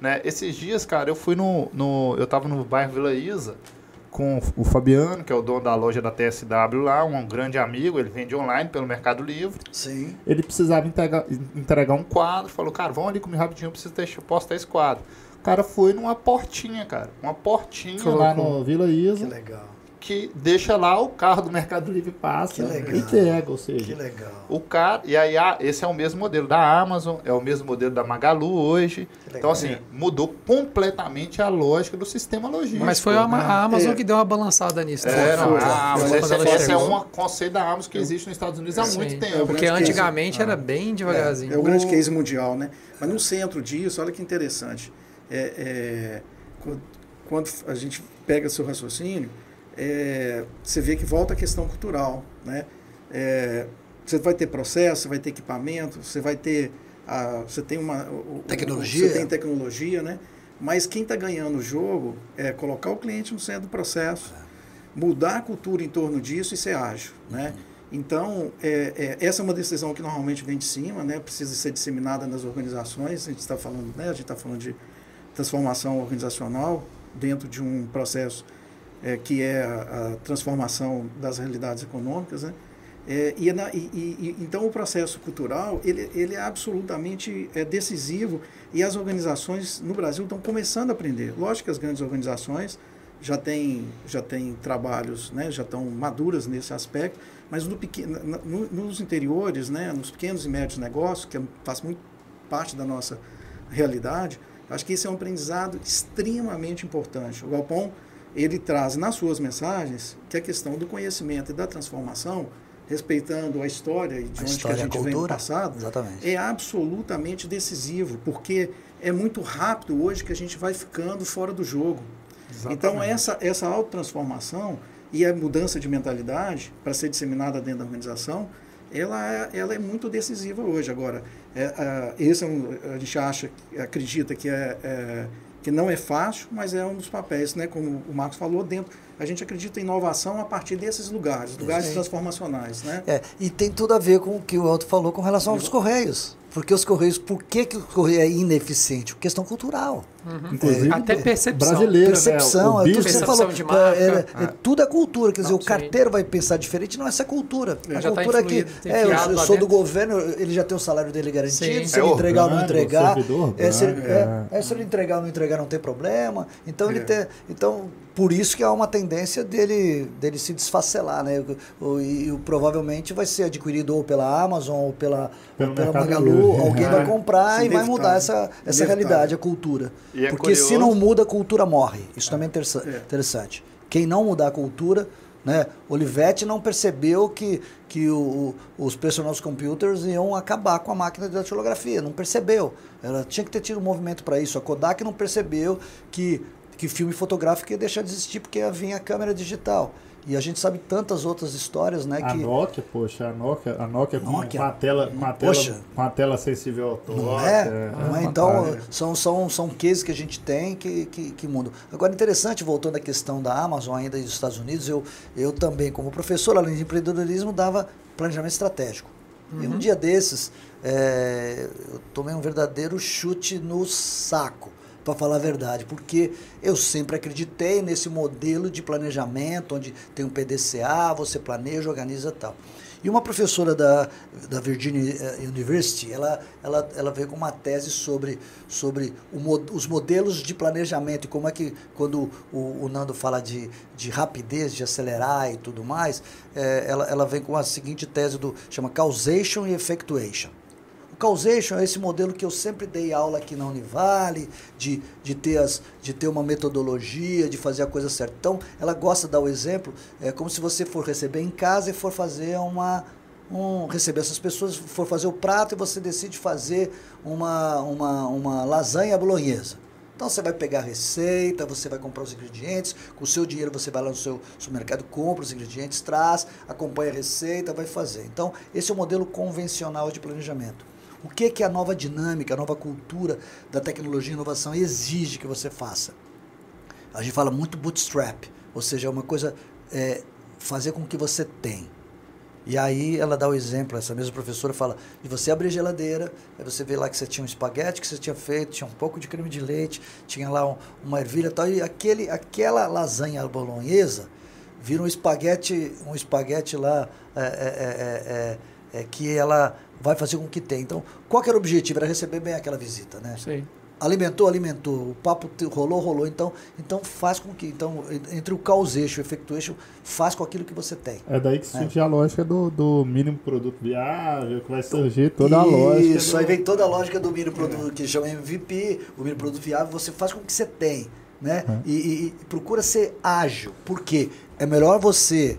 Né? Esses dias, cara, eu fui no, no. Eu tava no bairro Vila Isa com o Fabiano, que é o dono da loja da TSW lá, um grande amigo, ele vende online pelo Mercado Livre. Sim. Ele precisava entregar, entregar um quadro, falou, cara, vão ali comigo rapidinho, eu preciso ter, postar esse quadro. O cara foi numa portinha, cara. Uma portinha lá Colocou. no Vila Que Isa legal. que deixa lá o carro do Mercado Livre passa Que legal. e entrega, ou seja, Que legal. o cara, e aí ah, esse é o mesmo modelo da Amazon, é o mesmo modelo da Magalu hoje. Que legal. Então assim, mudou completamente a lógica do sistema logístico. Mas foi a, né? a Amazon É. que deu uma balançada nisso. É, né? não, Foi. a Amazon, ela esse é chegou. um conceito da Amazon que existe nos Estados Unidos há Sim. muito É, tempo. Porque grande case. antigamente era bem devagarzinho. É o grande O- case mundial, né? Mas no centro disso, olha que interessante. É, é, co- quando a gente pega seu raciocínio, é, você vê que volta a questão cultural, né? É, você vai ter processo, você vai ter equipamento, você vai ter a, você tem uma tecnologia, você tem tecnologia, né? Mas quem está ganhando o jogo é colocar o cliente no centro do processo, mudar a cultura em torno disso e ser ágil, né? Então, é, é, essa é uma decisão que normalmente vem de cima, né? precisa ser disseminada nas organizações. A gente está falando, né? a gente está falando de transformação organizacional dentro de um processo é, que é a, a, transformação das realidades econômicas. Né? É, e, na, e, e, então, o processo cultural ele, ele é absolutamente é, decisivo e as organizações no Brasil estão começando a aprender. Lógico que as grandes organizações já têm já tem trabalhos, né? já estão maduras nesse aspecto, mas no no, nos interiores, né, nos pequenos e médios negócios, que é, faz muito parte da nossa realidade, acho que esse é um aprendizado extremamente importante. O Galpão, ele traz nas suas mensagens que a questão do conhecimento e da transformação, respeitando a história e de a onde que a gente vem no passado, exatamente. é absolutamente decisivo, porque é muito rápido hoje que a gente vai ficando fora do jogo. Exatamente. Então, essa, essa autotransformação e a mudança de mentalidade, para ser disseminada dentro da organização, ela é, ela é muito decisiva hoje. Agora, é, é, esse é um, a gente acha, acredita que, é, é, que não é fácil, mas é um dos papéis, né, como o Marcos falou, dentro. A gente acredita em inovação a partir desses lugares, lugares Sim. transformacionais. Né? É, e tem tudo a ver com o que o Alto falou com relação aos Correios. Porque os Correios, por que, que o Correio é ineficiente? Questão cultural. Uhum. Inclusive, é, até percepção. Brasileira, percepção, né? é tudo que você falou. De marca. É, é, é, tudo é cultura. Quer dizer, o carteiro vai pensar diferente, não é essa cultura. Ele a tá cultura tá que. É, eu, eu sou do governo, ele já tem o salário dele garantido. Sim. Se ele entregar ou não entregar. Servidor, é, se, é, se ele entregar ou não entregar, não tem problema. Então, ele tem. Então, por isso que há uma tendência dele, dele se desfacelar, né? O, e, e, provavelmente vai ser adquirido ou pela Amazon ou pela, ou pela Magalu. Alguém vai comprar e vai mudar essa, essa realidade, a cultura. É Porque curioso. se não muda, a cultura morre. Isso também é, é interessante. Quem não mudar a cultura, né? Olivetti não percebeu que, que o, os personal computers iam acabar com a máquina de datilografia. Não percebeu. Ela tinha que ter tido um movimento para isso. A Kodak não percebeu que que filme fotográfico ia deixar de existir porque ia vir a câmera digital. E a gente sabe tantas outras histórias, né? A que... Nokia, poxa, a Nokia, a Nokia, Nokia. Com, a tela, com, a tela, poxa, com a tela sensível ao toque. Não é? é, não é? Então, são, são, são cases que a gente tem que, que, que mudam. Agora, interessante, voltando à questão da Amazon ainda e dos Estados Unidos, eu, eu também, como professor, além de empreendedorismo, dava planejamento estratégico. Uhum. E um uhum. dia desses, é, eu tomei um verdadeiro chute no saco para falar a verdade, porque eu sempre acreditei nesse modelo de planejamento, onde tem um PDCA, você planeja, organiza tal. E uma professora da, da Virginia eh, University, ela, ela, ela veio com uma tese sobre, sobre o, os modelos de planejamento e como é que, quando o, o Nando fala de, de rapidez, de acelerar e tudo mais, é, ela, ela vem com a seguinte tese do chama causation e effectuation. O causation é esse modelo que eu sempre dei aula aqui na Univale, de, de, ter, as, de ter uma metodologia, de fazer a coisa certa. Então, ela gosta de dar o exemplo, é como se você for receber em casa e for fazer uma, um, receber essas pessoas, for fazer o prato e você decide fazer uma, uma, uma lasanha bolonhesa. Então você vai pegar a receita, você vai comprar os ingredientes, com o seu dinheiro você vai lá no seu supermercado, compra os ingredientes, traz, acompanha a receita, vai fazer. Então, esse é o modelo convencional de planejamento. O que, que a nova dinâmica, a nova cultura da tecnologia e inovação exige que você faça? A gente fala muito bootstrap, ou seja, é uma coisa é, fazer com o que você tem. E aí ela dá o exemplo, essa mesma professora fala, de você abrir a geladeira, aí você vê lá que você tinha um espaguete que você tinha feito, tinha um pouco de creme de leite, tinha lá um, uma ervilha e tal, e aquele, aquela lasanha bolonhesa vira um espaguete, um espaguete lá é, é, é, é que ela vai fazer com que tenha. Então, qual que era o objetivo? Era receber bem aquela visita, né? Sim. Alimentou, alimentou. O papo rolou, rolou. Então, então faz com que. Então, entre o causation e o effectuation, faz com aquilo que você tem. É daí que surge né? a lógica do, do mínimo produto viável, que vai surgir toda a lógica. Isso, do... aí vem toda a lógica do mínimo produto, é. que chama MVP, o mínimo produto viável, você faz com que você tem. Né? É. E, e, e procura ser ágil. Por quê? É melhor você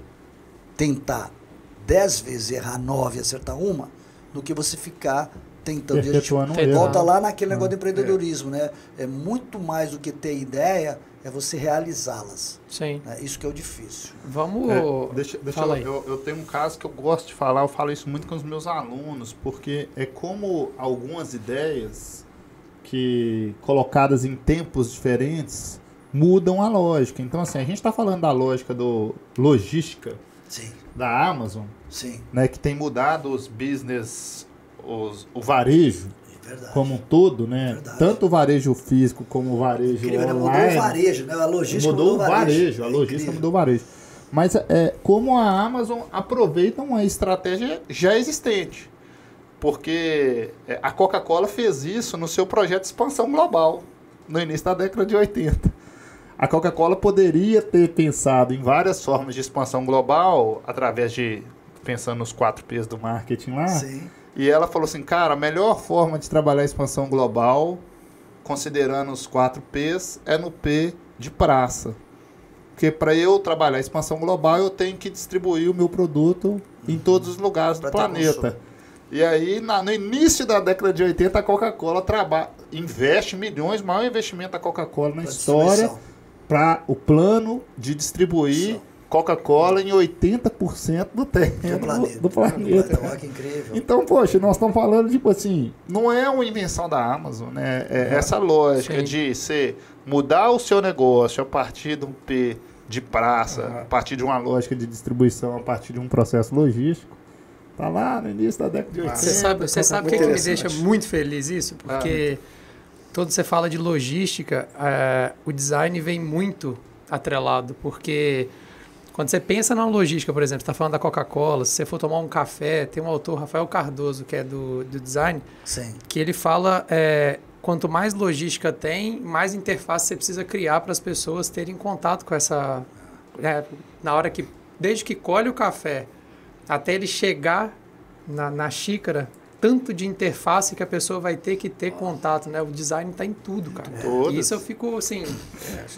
tentar 10 vezes errar 9 e acertar uma do que você ficar tentando. E a gente volta lá naquele negócio do empreendedorismo, né? É muito mais do que ter ideia, é você realizá-las. Sim. né? Isso que é o difícil. Vamos. É, deixa, deixa Fala eu, aí. eu, eu tenho um caso que eu gosto de falar, eu falo isso muito com os meus alunos, porque é como algumas ideias que colocadas em tempos diferentes mudam a lógica. Então, assim, a gente está falando da lógica do logística Sim, da Amazon, sim, né, que tem mudado os business, os, o varejo é verdade. como um todo, né? Verdade. Tanto o varejo físico como o varejo Incrível, né? Mudou online. o varejo, né? A logística mudou o varejo, a logística Incrível. mudou o varejo. Mas é, como a Amazon aproveita uma estratégia já existente. Porque é, a Coca-Cola fez isso no seu projeto de expansão global, no início da década de 80. A Coca-Cola poderia ter pensado em várias formas de expansão global, através de, pensando nos quatro P's do marketing lá, Sim, e ela falou assim, cara, a melhor forma de trabalhar a expansão global, considerando os quatro P's, é no P de praça. Porque para eu trabalhar a expansão global, eu tenho que distribuir o meu produto em todos os lugares do Pra ter planeta. consumo. E aí, na- no início da década de 80, a Coca-Cola traba- investe milhões, maior investimento da Coca-Cola na pra história, distribuição. Para o plano de distribuir Coca-Cola em 80% do terreno Do planeta. do planeta. Olha que incrível. Então, poxa, nós estamos falando, tipo assim, não é uma invenção da Amazon, né? É essa lógica Sim. de você mudar o seu negócio a partir de um P de praça, a partir de uma lógica de distribuição, a partir de um processo logístico. Tá lá no início da década de 80. Você sabe, você sabe o que, que me deixa muito feliz isso? Ah. Quando você fala de logística, eh, o design vem muito atrelado, porque quando você pensa na logística, por exemplo, você está falando da Coca-Cola, se você for tomar um café, tem um autor, Rafael Cardoso, que é do, do design, Sim. que ele fala é, quanto mais logística tem, mais interface você precisa criar para as pessoas terem contato com essa. né, na hora que. Desde que colhe o café até ele chegar na, na xícara, tanto de interface que a pessoa vai ter que ter contato, né? O design está em tudo, cara. Todas. E isso eu fico assim.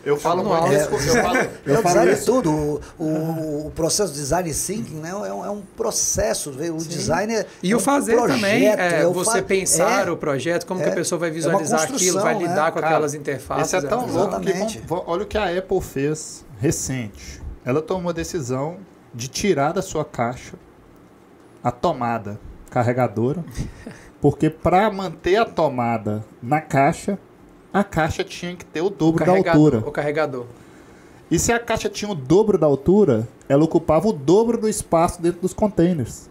Eu falo no alto. isso, eu falo, É, eu o falo é isso. tudo. O, o, o processo de design thinking né, é, um, é um processo. O design é. E é o um fazer também, projeto, é, o você fa- pensar é, o projeto, como que é, a pessoa vai é uma visualizar aquilo, vai né? lidar com Cara, aquelas interfaces. Isso é tão né? louco que olha o que a Apple fez recente. Ela tomou a decisão de tirar da sua caixa a tomada carregadora, porque para manter a tomada na caixa, a caixa tinha que ter o O dobro da carregador, altura. o carregador. E se a caixa tinha o dobro da altura, ela ocupava o dobro do espaço dentro dos containers.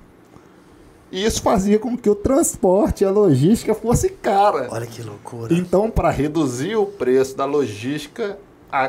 E isso fazia com que o transporte e a logística fosse cara. Olha que loucura. Então, para reduzir o preço da logística, a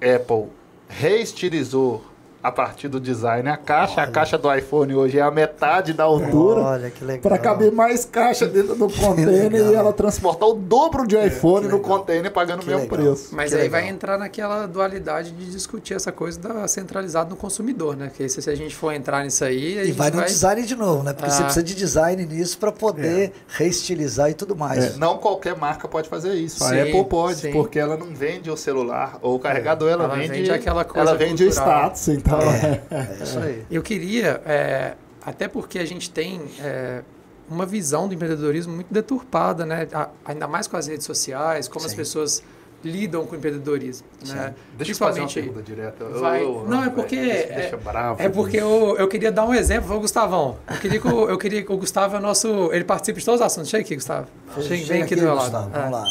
Apple reestilizou a partir do design a caixa. A caixa do iPhone hoje é a metade da altura. Olha que legal. Para caber mais caixa dentro do [LAUGHS] container e ela transportar o dobro de iPhone no container pagando o mesmo legal. preço. Mas Que aí legal. vai entrar naquela dualidade de discutir essa coisa da centralizado no consumidor, né? Porque se, se a gente for entrar nisso aí, a E gente vai vai... no design de novo, né? Porque você Ah. precisa de design nisso para poder reestilizar e tudo mais. É, não qualquer marca pode fazer isso. Sim, a Apple pode, sim. porque ela não vende o celular ou o carregador, ela, Ela vende, vende aquela coisa ela vende o cultural. status. Então, É isso aí. Eu queria, é, até porque a gente tem é, uma visão do empreendedorismo muito deturpada, né? A- ainda mais com as redes sociais, como as Sim. pessoas lidam com o empreendedorismo, né? deixa eu fazer uma pergunta direta. Eu- Vai- eu- não, é porque Deixa, é- deixa bravo. É porque eu, eu queria dar um exemplo, ô Gustavão. Eu queria que o, eu queria que o Gustavo é nosso. Ele participa de todos os assuntos. Chega aqui, Gustavo. Chega, vem aqui do meu lado. Gustavo, É. Vamos lá.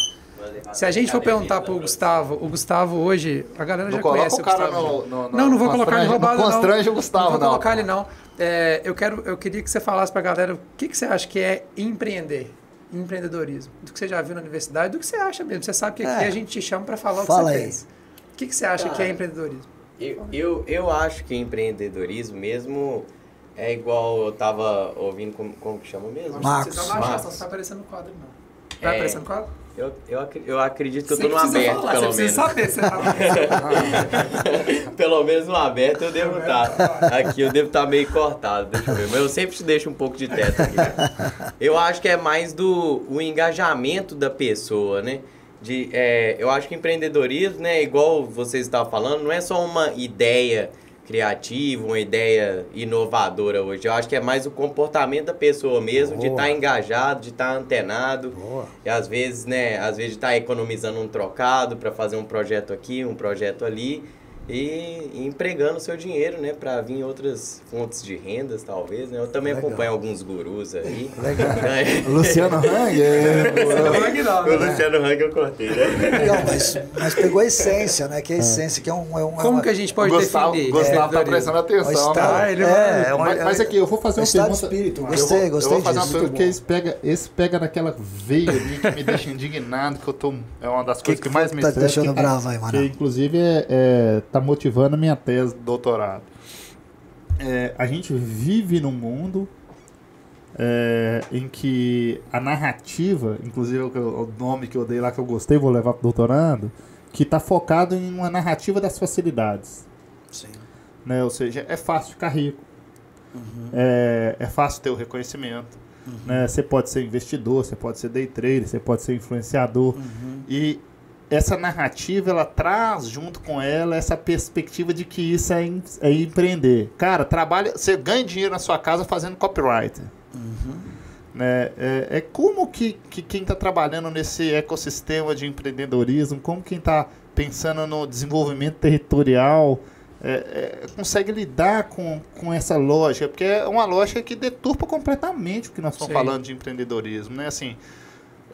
Se a gente for perguntar pro Gustavo, o Gustavo hoje, a galera Não já conhece o cara Gustavo. no- no- no- não, não vou colocar ele roubado, não não. constrange o Gustavo, Não vou não. colocar ele, não. É, eu, quero, eu queria que você falasse pra galera o que, que você acha que é empreender, empreendedorismo. Do que você já viu na universidade, do que você acha mesmo. Você sabe que aqui É. a gente te chama pra falar o que Fala você aí. pensa. O que, que você acha que é Cara, empreendedorismo? Eu, eu, eu acho que empreendedorismo mesmo é igual eu tava ouvindo, como, como que chama mesmo? Marcos. Você tá baixando, Marcos. só não tá aparecendo no quadro, não. Vai É. aparecer no quadro? Eu, eu, eu acredito que eu tô no aberto, falar, pelo você menos. saber você tá [LAUGHS] pelo menos no aberto eu devo estar. Aqui eu devo estar meio cortado, deixa eu ver. Mas eu sempre te deixo um pouco de teto aqui. Eu acho que é mais do o engajamento da pessoa, né? De, é, eu acho que empreendedorismo, né, igual vocês estavam falando, não é só uma ideia criativa, uma ideia inovadora hoje. Eu acho que é mais o comportamento da pessoa mesmo, de Boa. estar engajado, de estar antenado. Boa. E às vezes, né, às vezes de estar economizando um trocado para fazer um projeto aqui, um projeto ali e, empregando o seu dinheiro, né, para vir outras fontes de rendas, talvez, né? Eu também Legal. acompanho alguns gurus aí. Legal. [LAUGHS] É. Luciano Hang? é- O Luciano Hang eu cortei, né? Não, mas, mas pegou a essência, né? Que é a essência, que é um. É um é Como uma- que a gente pode Gustavo, definir? Gustavo tá empreendedorismo? prestando atenção. né? Ah, ele é, é uma- Mas, mas aqui, eu vou fazer é uma pergunta. espírito. Eu Gostei, vou, gostei eu vou fazer disso. uma pergunta que esse pega, esse pega naquela veia ali que me deixa indignado, que eu tô. É uma das Que coisas que, que mais foi me tá deixando bravo aí, Que Manuel? inclusive é, é, tá motivando a minha tese de doutorado. É, a gente vive num mundo é, em que a narrativa, inclusive o, eu- o nome que eu dei lá que eu gostei, vou levar pro doutorando, que está focado em uma narrativa das facilidades Sim. né? Ou seja, é fácil ficar rico, é, é fácil ter o reconhecimento, né? Você pode ser investidor, você pode ser day trader, você pode ser influenciador e essa narrativa ela traz junto com ela essa perspectiva de que isso é, em- é empreender. Cara, trabalha, você ganha dinheiro na sua casa fazendo copywriter. Né? É, é como que, que quem está trabalhando nesse ecossistema de empreendedorismo, como quem está pensando no desenvolvimento territorial, é, é, consegue lidar com, com essa lógica, porque é uma lógica que deturpa completamente o que nós estamos Sim. falando de empreendedorismo, né? Assim,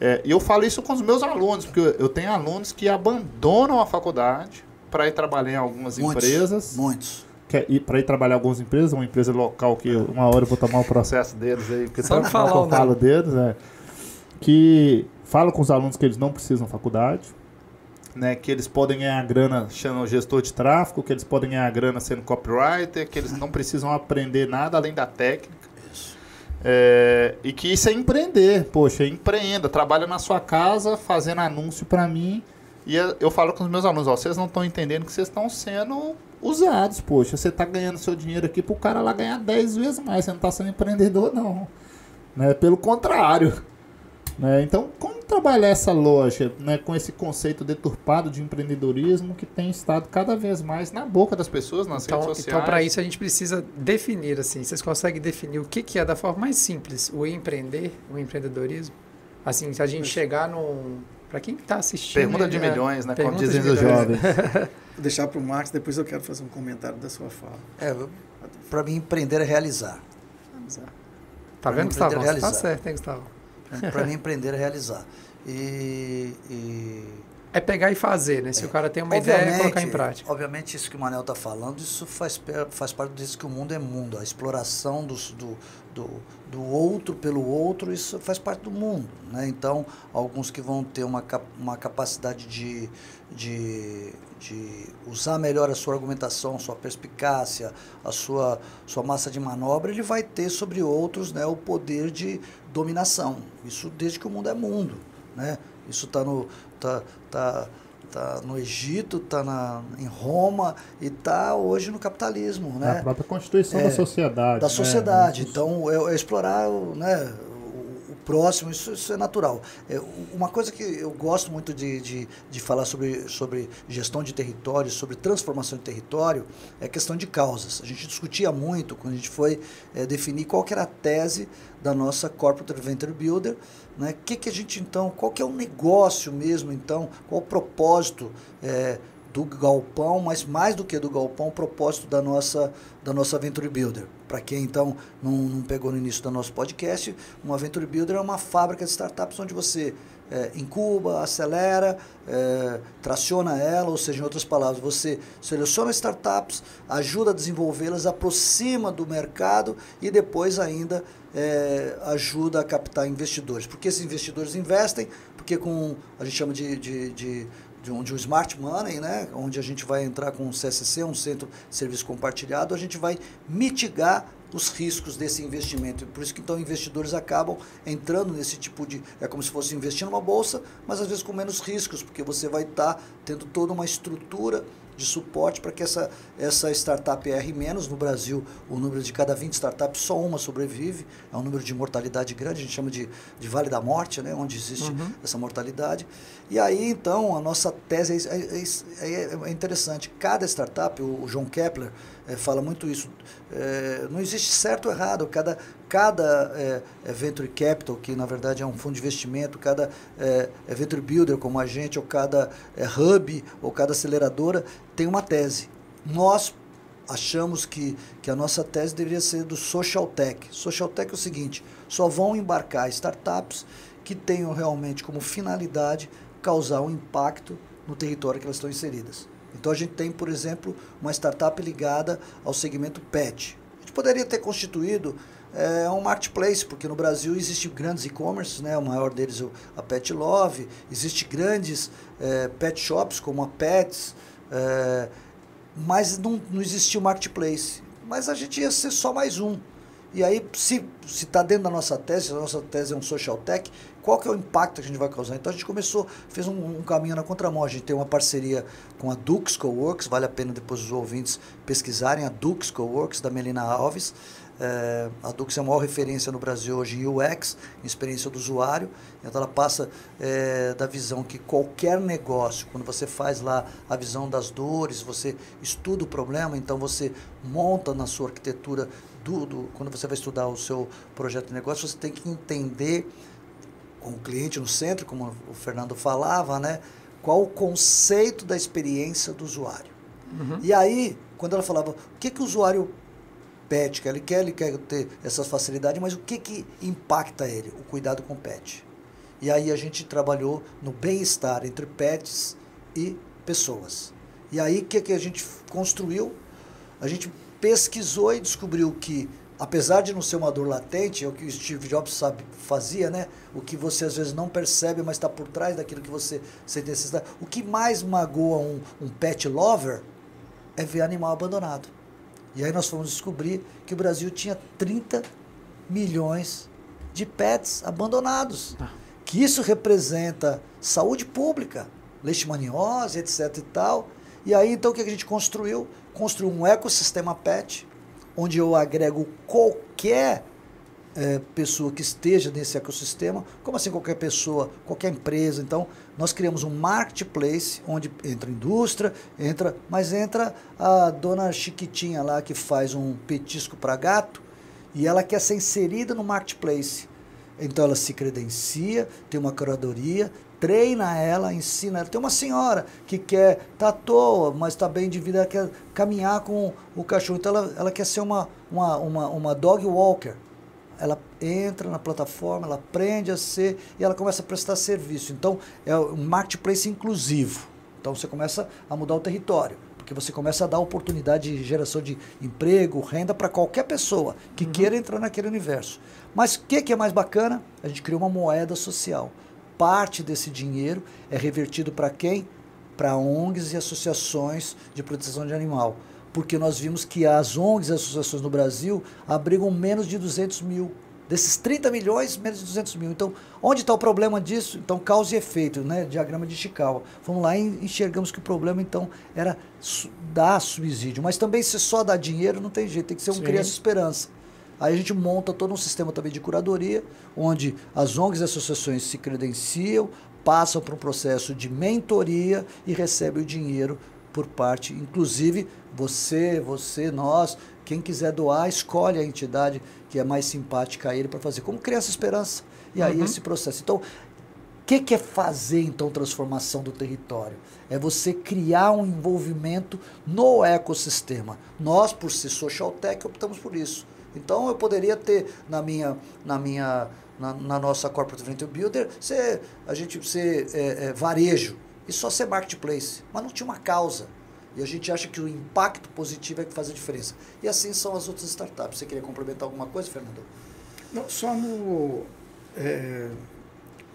é, e eu falo isso com os meus alunos, porque eu, tenho alunos que abandonam a faculdade para ir trabalhar em algumas Muitos, empresas, Muitos. para ir trabalhar em algumas empresas, uma empresa local que uma hora eu vou tomar o processo deles aí, porque Só tanto não falar que eu o nome. falo deles, né? Que fala com os alunos que eles não precisam faculdade, né? Que eles podem ganhar grana sendo gestor de tráfego, que eles podem ganhar grana sendo copywriter, que eles não precisam aprender nada além da técnica. É, e que isso é empreender, poxa, empreenda, trabalha na sua casa fazendo anúncio para mim. E eu falo com os meus alunos, ó, vocês não estão entendendo que vocês estão sendo usados, poxa, você tá ganhando seu dinheiro aqui pro cara lá ganhar 10 vezes mais, você não tá sendo empreendedor não. Né? Pelo contrário. Né? Então, como trabalhar essa loja né, com esse conceito deturpado de empreendedorismo que tem estado cada vez mais na boca das pessoas nas Então, redes então sociais? para isso a gente precisa definir assim. Vocês conseguem definir o que, que é da forma mais simples o empreender, o empreendedorismo? Assim, se a gente chegar num para quem está assistindo, Pergunta de é, milhões, né? Como dizem de os jovens. [LAUGHS] Vou deixar para o Marcos, depois eu quero fazer um comentário da sua fala. É, para mim, empreender é realizar. Tá vendo, Gustavo? é Tá realizar. certo, hein, Gustavo? [LAUGHS] para mim, empreender é realizar. E, e É pegar e fazer, né? Se o cara tem uma ideia, é colocar em prática. Obviamente, isso que o Manel está falando, isso faz, faz parte disso que o mundo é mundo. A exploração dos- do, do, do outro pelo outro, isso faz parte do mundo. Né? Então, alguns que vão ter uma, uma capacidade de, de, de usar melhor a sua argumentação, sua perspicácia, a sua, sua massa de manobra, ele vai ter sobre outros né, o poder de dominação. Isso desde que o mundo é mundo. Né? Isso está no, tá, tá, tá no Egito, está em Roma e está hoje no capitalismo. Na Né? própria constituição É, da sociedade. da né? sociedade. Isso- Então, é, é explorar o, né, o, o próximo, isso, isso é natural. É, uma coisa que eu gosto muito de, de, de falar sobre, sobre gestão de território, sobre transformação de território, é a questão de causas. A gente discutia muito quando a gente foi é, definir qual era a tese da nossa Corporate Venture Builder, né? Que que a gente então, qual que é o negócio mesmo então, qual o propósito é, do galpão, mas mais do que do galpão, o propósito da nossa, da nossa Venture Builder. Para quem então não, não pegou no início do nosso podcast, uma Venture Builder é uma fábrica de startups onde você é, incuba, acelera, é, traciona ela, ou seja, em outras palavras, você seleciona startups, ajuda a desenvolvê-las, aproxima do mercado e depois ainda é, ajuda a captar investidores. Porque esses investidores investem, porque com a gente chama de, de, de de um, de um smart money, né, onde a gente vai entrar com um CSC, um centro de serviço compartilhado, a gente vai mitigar os riscos desse investimento. Por isso que então investidores acabam entrando nesse tipo de é como se fosse investir numa bolsa, mas às vezes com menos riscos, porque você vai estar tendo toda uma estrutura de suporte para que essa, essa startup erre menos. No Brasil, o número de cada 20 startups, só uma sobrevive. É um número de mortalidade grande, a gente chama de, de Vale da Morte, né? onde existe Uhum. essa mortalidade. E aí, então, a nossa tese é, é- é- é interessante. Cada startup, o, o João Kepler eh, fala muito isso, eh, não existe certo ou errado. Cada, cada eh, venture capital, que na verdade é um fundo de investimento, cada eh, venture builder como a gente, ou cada hub, ou cada aceleradora, tem uma tese. Nós achamos que, que a nossa tese deveria ser do social tech. Social tech é o seguinte: só vão embarcar startups que tenham realmente como finalidade causar um impacto no território que elas estão inseridas. Então a gente tem, por exemplo, uma startup ligada ao segmento pet. A gente poderia ter constituído é, um marketplace, porque no Brasil existem grandes e-commerce, né? o maior deles é a Pet Love, existem grandes é, pet shops como a Pets, é, mas não, não existia o marketplace. Mas a gente ia ser só mais um. E aí, se está dentro da nossa tese, se a nossa tese é um social tech, qual que é o impacto que a gente vai causar? Então a gente começou, fez um, um caminho na contramão. A gente tem uma parceria com a Dux Coworks, vale a pena depois os ouvintes pesquisarem, a Dux Coworks, da Melina Alves. É, a Dux é a maior referência no Brasil hoje em UX, em experiência do usuário. Então ela passa é, da visão que qualquer negócio, quando você faz lá a visão das dores, você estuda o problema, então você monta na sua arquitetura do, do- quando você vai estudar o seu projeto de negócio, você tem que entender com o cliente no centro, como o Fernando falava, né? Qual o conceito da experiência do usuário. E aí, quando ela falava, o que, que o usuário pet quer? Ele quer, ele quer ter essa facilidade, mas o que, que impacta ele? O cuidado com o pet. E aí a gente trabalhou no bem-estar entre pets e pessoas. E aí o que, que a gente construiu? A gente pesquisou e descobriu que, apesar de não ser uma dor latente, é o que o Steve Jobs sabe, fazia, né? O que você às vezes não percebe, mas está por trás daquilo que você sente necessidade. O que mais magoa um, um pet lover é ver animal abandonado. E aí nós fomos descobrir que o Brasil tinha 30 milhões de pets abandonados. Que isso representa saúde pública, leishmaniose, etc e tal. E aí então o que a gente construiu? Construiu um ecossistema pet, onde eu agrego qualquer eh, pessoa que esteja nesse ecossistema, como assim qualquer pessoa, qualquer empresa. Então, nós criamos um marketplace onde entra indústria, entra, mas entra a dona Chiquitinha lá que faz um petisco para gato e ela quer ser inserida no marketplace. Então ela se credencia, tem uma curadoria, treina ela, ensina ela. Tem uma senhora que quer, tá à toa, mas está bem de vida, ela quer caminhar com o cachorro. Então ela, ela quer ser uma, uma, uma, uma dog walker. Ela entra na plataforma, ela aprende a ser e ela começa a prestar serviço. Então é um marketplace inclusivo. Então você começa a mudar o território. Porque você começa a dar oportunidade de geração de emprego, renda para qualquer pessoa que queira entrar naquele universo. Mas o que, que é mais bacana? A gente criou uma moeda social. Parte desse dinheiro é revertido para quem? Para ONGs e associações de proteção de animal. Porque nós vimos que as ONGs e associações no Brasil abrigam menos de 200 mil. Desses 30 milhões, menos de 200 mil. Então, onde está o problema disso? Então, causa e efeito, né? Diagrama de Chikawa. Fomos lá e enxergamos que o problema, então, era dar subsídio. Mas também, se só dá dinheiro, não tem jeito. Tem que ser um Sim. criança esperança. Aí a gente monta todo um sistema também de curadoria, onde as ONGs e associações se credenciam, passam por um processo de mentoria e recebem o dinheiro por parte, inclusive você, você, nós, quem quiser doar, escolhe a entidade que é mais simpática a ele para fazer, como criança esperança. E aí esse processo. Então, o que, que é fazer, então, transformação do território? É você criar um envolvimento no ecossistema. Nós, por ser social tech, optamos por isso. Então, eu poderia ter na minha, na minha, na, na nossa corporate venture builder, ser, a gente ser é, é, varejo e só ser marketplace, mas não tinha uma causa. E a gente acha que o impacto positivo é que faz a diferença. E assim são as outras startups. Você queria complementar alguma coisa, Fernando? Não, só no. é,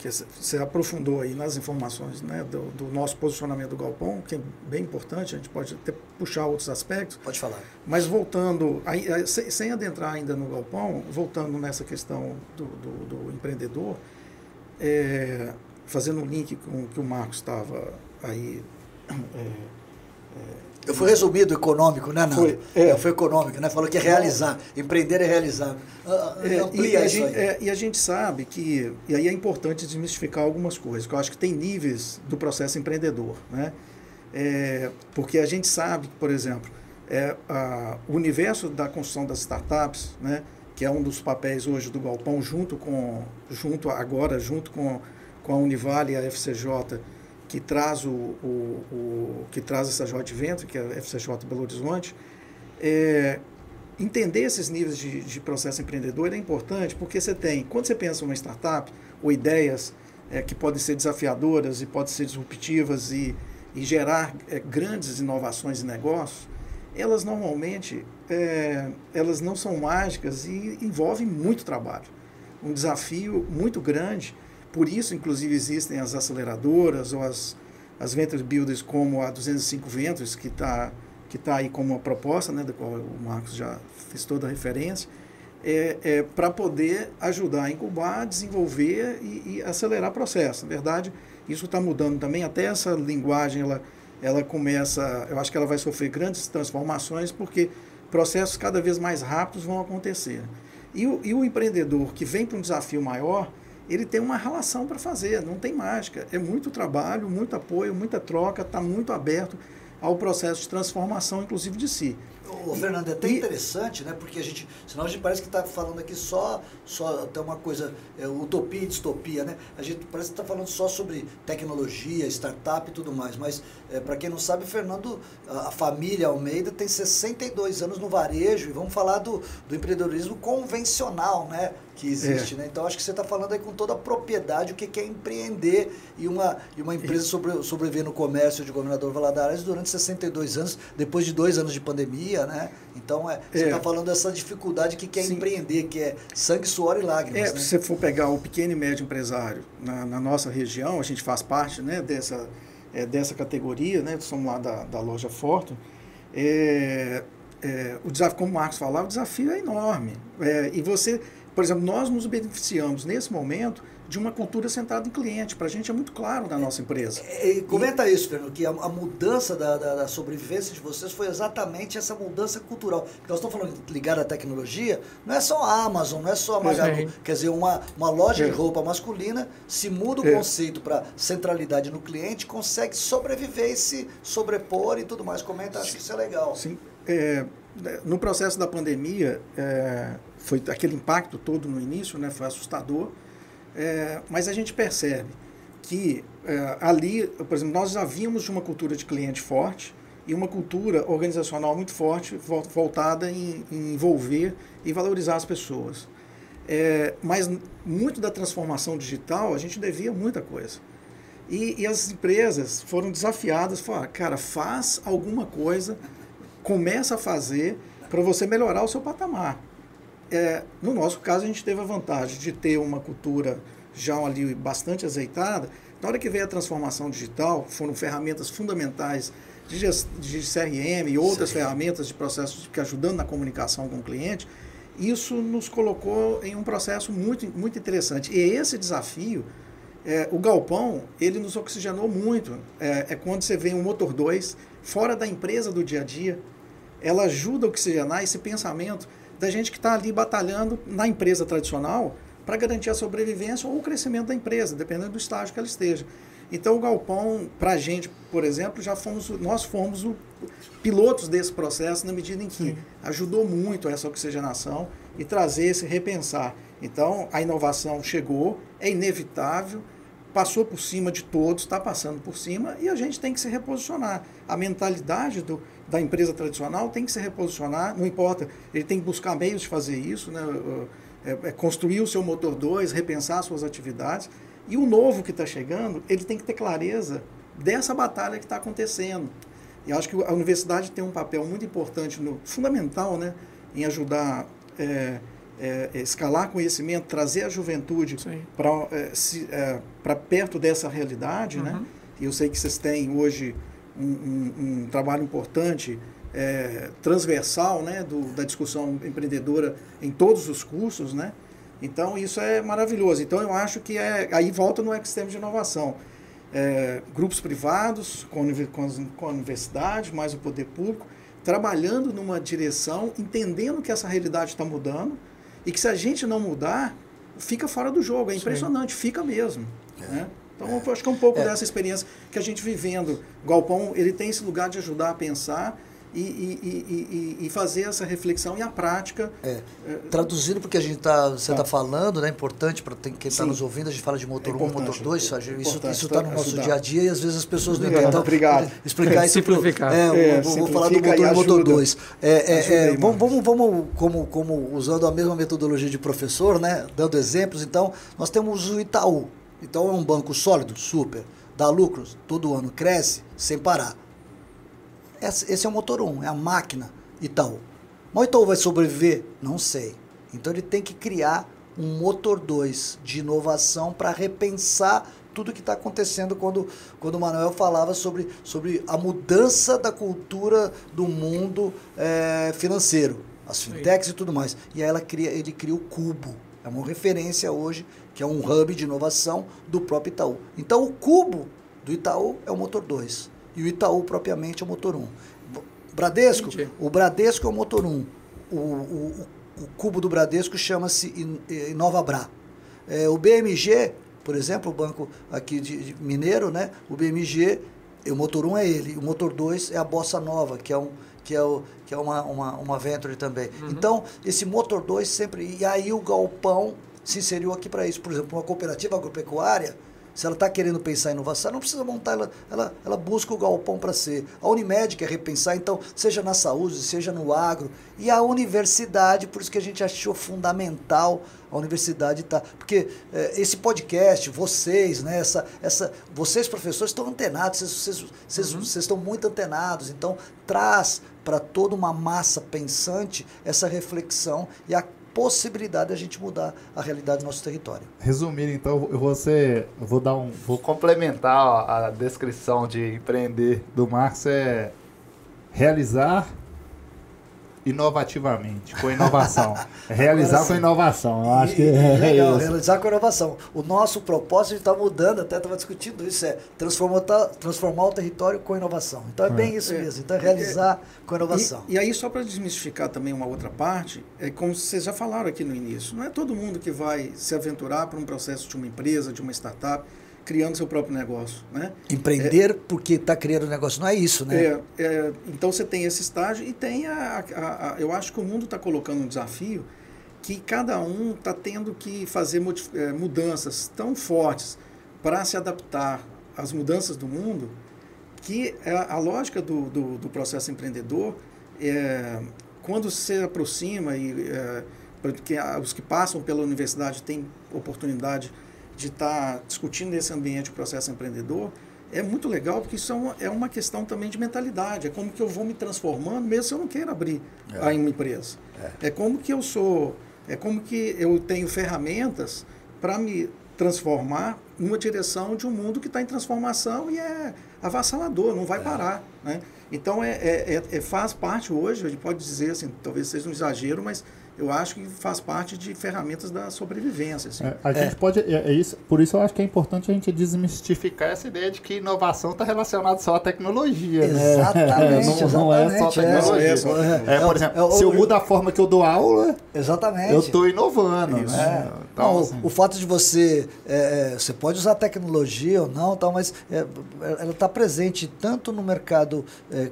que você aprofundou aí nas informações né, do, do nosso posicionamento do Galpão, que é bem importante, a gente pode até puxar outros aspectos. Pode falar. Mas voltando, aí, aí, sem, sem adentrar ainda no galpão, voltando nessa questão do, do, do empreendedor, é, fazendo um link com o que o Marcos estava aí é, Eu fui resumido econômico, né, Nando? Foi, é. Foi econômico, né? Falou que é realizar. Empreender é realizar. Ah, É, Amplia e, a isso gente, aí. é, e a gente sabe que, e aí é importante desmistificar algumas coisas, que eu acho que tem níveis do processo empreendedor, né? É, porque a gente sabe por exemplo, é, a- o universo da construção das startups, né, que é um dos papéis hoje do Galpão, junto com, junto agora, junto com, com a Univale e a FCJ, que traz, o, o, o- que traz essa joint venture, que é a FCJ Belo Horizonte, é, entender esses níveis de, de processo empreendedor é importante, porque você tem, quando você pensa em uma startup, ou ideias é, que podem ser desafiadoras e podem ser disruptivas e, e gerar é, grandes inovações em negócios, elas normalmente é, elas não são mágicas e envolvem muito trabalho. Um desafio muito grande, por isso, inclusive, existem as aceleradoras ou as, as Venture Builders como a 205 Ventures, que está que tá aí como uma proposta, né, da qual o Marcos já fez toda a referência, é, é, para poder ajudar a incubar, desenvolver e, e acelerar processo. Na verdade, isso está mudando também, até essa linguagem, ela, ela começa, eu acho que ela vai sofrer grandes transformações, porque processos cada vez mais rápidos vão acontecer. E o, e o empreendedor que vem para um desafio maior, ele tem uma relação para fazer, não tem mágica. É muito trabalho, muito apoio, muita troca, está muito aberto ao processo de transformação, inclusive de si. Ô, Fernando, é até E- interessante, né? Porque a gente, senão a gente parece que está falando aqui só, só até uma coisa, é, utopia e distopia, né? A gente parece que está falando só sobre tecnologia, startup e tudo mais. Mas, para quem não sabe, Fernando, a, a família Almeida tem 62 anos no varejo e vamos falar do, do empreendedorismo convencional, né? Que existe, né? Então, acho que você está falando aí com toda a propriedade o que é empreender e uma, e uma empresa sobre, sobreviver no comércio de Governador Valadares durante 62 anos, depois de dois anos de pandemia, né? Então, é, você É. está falando dessa dificuldade que quer Sim. empreender, que é sangue, suor e lágrimas, É, né? se você for pegar o pequeno e médio empresário na, na nossa região, a gente faz parte né, dessa, é, dessa categoria, né, somos lá da, da loja Forto, é, é, o desafio, como o Marcos falava, o desafio é enorme. É, e você, por exemplo, nós nos beneficiamos nesse momento de uma cultura centrada em cliente. Para a gente é muito claro na nossa empresa. É, e comenta isso, Fernando, que a, a mudança da, da- da sobrevivência de vocês foi exatamente essa mudança cultural. Porque nós estamos falando ligado à tecnologia, não é só a Amazon, não é só a Magalu. Sim. Quer dizer, uma, uma loja de É. roupa masculina, se muda o É. conceito para centralidade no cliente, consegue sobreviver e se sobrepor e tudo mais. Comenta, acho que isso é legal. Sim, é, no processo da pandemia, é, foi aquele impacto todo no início, né, foi assustador, é, mas a gente percebe que é, ali, por exemplo, nós já vimos uma cultura de cliente forte e uma cultura organizacional muito forte, vol- voltada em, em envolver e valorizar as pessoas. É, mas muito da transformação digital, a gente devia muita coisa. E, e as empresas foram desafiadas, falaram, cara, faz alguma coisa, começa a fazer para você melhorar o seu patamar. É, no nosso caso, a gente teve a vantagem de ter uma cultura já ali bastante azeitada. Na hora que veio a transformação digital, foram ferramentas fundamentais de, de CRM e outras ferramentas de processos que ajudando na comunicação com o cliente, isso nos colocou em um processo muito, muito interessante. E esse desafio, é, o galpão, ele nos oxigenou muito. É, é quando você vê um motor 2 fora da empresa do dia a dia, ela ajuda a oxigenar esse pensamento da gente que está ali batalhando na empresa tradicional para garantir a sobrevivência ou o crescimento da empresa, dependendo do estágio que ela esteja. Então, o galpão, para a gente, por exemplo, já fomos, nós fomos o, pilotos desse processo na medida em que ajudou muito essa oxigenação e trazer esse repensar. Então, a inovação chegou, é inevitável, passou por cima de todos, está passando por cima e a gente tem que se reposicionar. A mentalidade do, da empresa tradicional tem que se reposicionar, não importa, ele tem que buscar meios de fazer isso, né? é, é construir o seu motor 2, repensar suas atividades. E o novo que está chegando, ele tem que ter clareza dessa batalha que está acontecendo. E acho que a universidade tem um papel muito importante, no, fundamental, né, em ajudar é, é, escalar conhecimento, trazer a juventude para é, é, perto dessa realidade, Uhum. né? Eu sei que vocês têm hoje um, um, um trabalho importante é, transversal, né, do, da discussão empreendedora em todos os cursos, né? Então isso é maravilhoso. Então eu acho que é aí volta no ecossistema de inovação. é, grupos privados com, com, com a universidade, mais o poder público, trabalhando numa direção, entendendo que essa realidade está mudando e que se a gente não mudar, fica fora do jogo. É impressionante, Sim. fica mesmo. É. Né? Então, eu acho que é um pouco é. dessa experiência que a gente vivendo. Galpão, ele tem esse lugar de ajudar a pensar e, e, e, e, fazer essa reflexão e a prática. É. Traduzindo porque a gente tá, você está tá falando, né? Importante para quem está nos ouvindo, a gente fala de motor 1, é motor 2, é isso está no nosso dia a dia e às vezes as pessoas não entendem. Então, Obrigado. Explicar [LAUGHS] isso. Simplificar. É, é, vou, vou falar do motor 1 e motor 2. É, é, vamos, vamos, vamos como, como usando a mesma metodologia de professor, né? Dando exemplos, então, nós temos o Itaú. Então é um banco sólido, super, dá lucros, todo ano cresce sem parar. Esse é o motor 1, é a máquina Itaú. Mas o Itaú vai sobreviver? Não sei. Então ele tem que criar um motor 2 de inovação para repensar tudo que está acontecendo quando, quando o Manuel falava sobre, sobre a mudança da cultura do mundo é, financeiro, as fintechs e tudo mais. E aí ela cria, ele cria o Cubo. É uma referência hoje, que é um hub de inovação do próprio Itaú. Então o Cubo do Itaú é o motor 2 e o Itaú propriamente é o motor 1. Bradesco, Entendi. o Bradesco é o motor 1. O, o, o cubo do Bradesco chama-se InovaBra. É, o BMG, por exemplo, o banco aqui de, de mineiro, né? O BMG, o motor 1 é ele, o motor 2 é a Bossa Nova, que é um que é, o, que é uma, uma, uma Venture também. Uhum. Então, esse motor 2 sempre. E aí o galpão se inseriu aqui para isso. Por exemplo, uma cooperativa agropecuária se ela está querendo pensar em inovação, não precisa montar, ela, ela, ela busca o galpão para ser. A Unimed quer repensar, então, seja na saúde, seja no agro. E a universidade, por isso que a gente achou fundamental a universidade estar. Tá, porque é, esse podcast, vocês, né, essa, essa, vocês professores estão antenados, vocês, vocês, vocês, uhum. vocês estão muito antenados, então traz para toda uma massa pensante essa reflexão e a possibilidade de a gente mudar a realidade do nosso território. Resumindo, então, eu vou, ser, eu vou dar um, vou complementar a descrição de empreender do Marx é realizar inovativamente, com inovação. [LAUGHS] realizar com inovação. Eu acho que é, legal, isso. realizar com inovação. O nosso propósito está mudando, até estava discutindo isso, é transformar, transformar o território com inovação. Então é, é. bem isso é. mesmo. Então é realizar é. com inovação. E, e aí, só para desmistificar também uma outra parte, é como vocês já falaram aqui no início, não é todo mundo que vai se aventurar para um processo de uma empresa, de uma startup criando seu próprio negócio. Né? Empreender é, porque está criando negócio, não é isso, né? É, é, então você tem esse estágio e tem a, a, a eu acho que o mundo está colocando um desafio que cada um está tendo que fazer é, mudanças tão fortes para se adaptar às mudanças do mundo que a, a lógica do, do, do, processo empreendedor é, quando se aproxima e é, porque os que passam pela universidade têm oportunidade de estar tá discutindo nesse ambiente o processo empreendedor, é muito legal porque isso é uma, é uma questão também de mentalidade. É como que eu vou me transformando, mesmo se eu não queira abrir é. a uma empresa. É. é como que eu sou, é como que eu tenho ferramentas para me transformar numa direção de um mundo que está em transformação e é avassalador, não vai é. parar. Né? Então é, é, é, é, faz parte hoje, a gente pode dizer assim, talvez seja um exagero, mas eu acho que faz parte de ferramentas da sobrevivência. Assim. É, a gente é. pode, é, é, isso, por isso eu acho que é importante a gente desmistificar essa ideia de que inovação está relacionada só à tecnologia. Né? Exatamente, não, não, é só é. tecnologia. É, por exemplo, se eu mudo a forma que eu dou aula, exatamente. eu estou inovando. Né? Então, não, assim. o, o, fato de você, você pode usar tecnologia ou não, tal, mas ela está presente tanto no mercado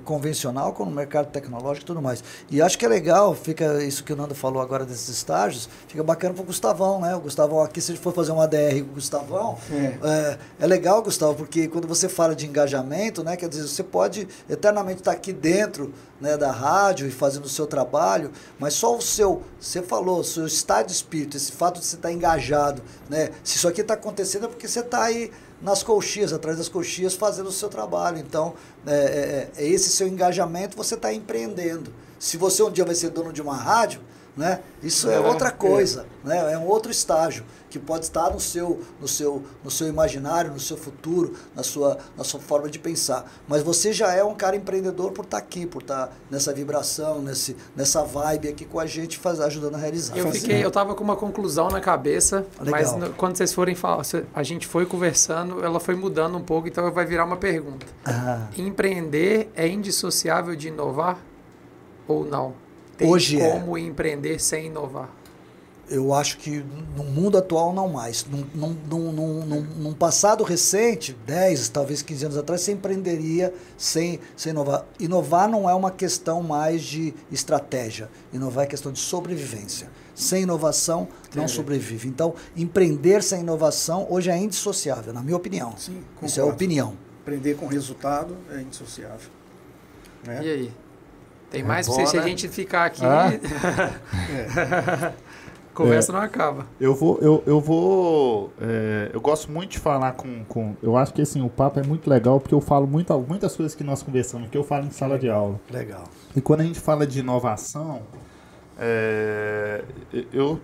convencional como no mercado tecnológico e tudo mais. E acho que é legal, fica isso que o Nando falou falou agora desses estágios, fica bacana pro Gustavão, né? O Gustavão aqui, se a gente for fazer um ADR com o Gustavão, é. É, é, legal, Gustavo, porque quando você fala de engajamento, né? Quer dizer, você pode eternamente estar aqui dentro né, da rádio e fazendo o seu trabalho, mas só o seu, você falou, o seu estado de espírito, esse fato de você estar engajado, né? Se isso aqui está acontecendo é porque você está aí nas coxias, atrás das coxias, fazendo o seu trabalho. Então, é, é, é esse seu engajamento, você está empreendendo. Se você um dia vai ser dono de uma rádio, né? Isso é, É, outra é. coisa, né? É um outro estágio que pode estar no seu, no seu, no seu imaginário, no seu futuro, na sua, na sua forma de pensar. Mas você já é um cara empreendedor por estar aqui, por estar nessa vibração, nesse, nessa vibe aqui com a gente, faz, ajudando a realizar. Eu fiquei, eu tava com uma conclusão na cabeça, Legal. mas no- quando vocês forem falar, a gente foi conversando, ela foi mudando um pouco, então vai virar uma pergunta. Ah, Empreender é indissociável de inovar ou não? Tem Hoje é. como empreender sem inovar? eu acho que no mundo atual não mais. Num, num, num, num, num- num passado recente, 10, talvez 15 anos atrás, você empreenderia sem, sem inovar. Inovar não é uma questão mais de estratégia. Inovar é questão de sobrevivência. Sem inovação, não Entendi. sobrevive. Então, empreender sem inovação hoje é indissociável, na minha opinião. Sim, Isso é concordo. opinião. Aprender com resultado é indissociável. Né? E aí? Tem mais bom, pra vocês, se a né? gente ficar aqui, Ah. [LAUGHS] É. conversa não acaba. Eu vou, eu, eu vou. é, eu gosto muito de falar com, com. Eu acho que assim, o papo é muito legal porque eu falo muito, muitas coisas que nós conversamos, que eu falo em sala de aula. Legal. E quando a gente fala de inovação, é, eu,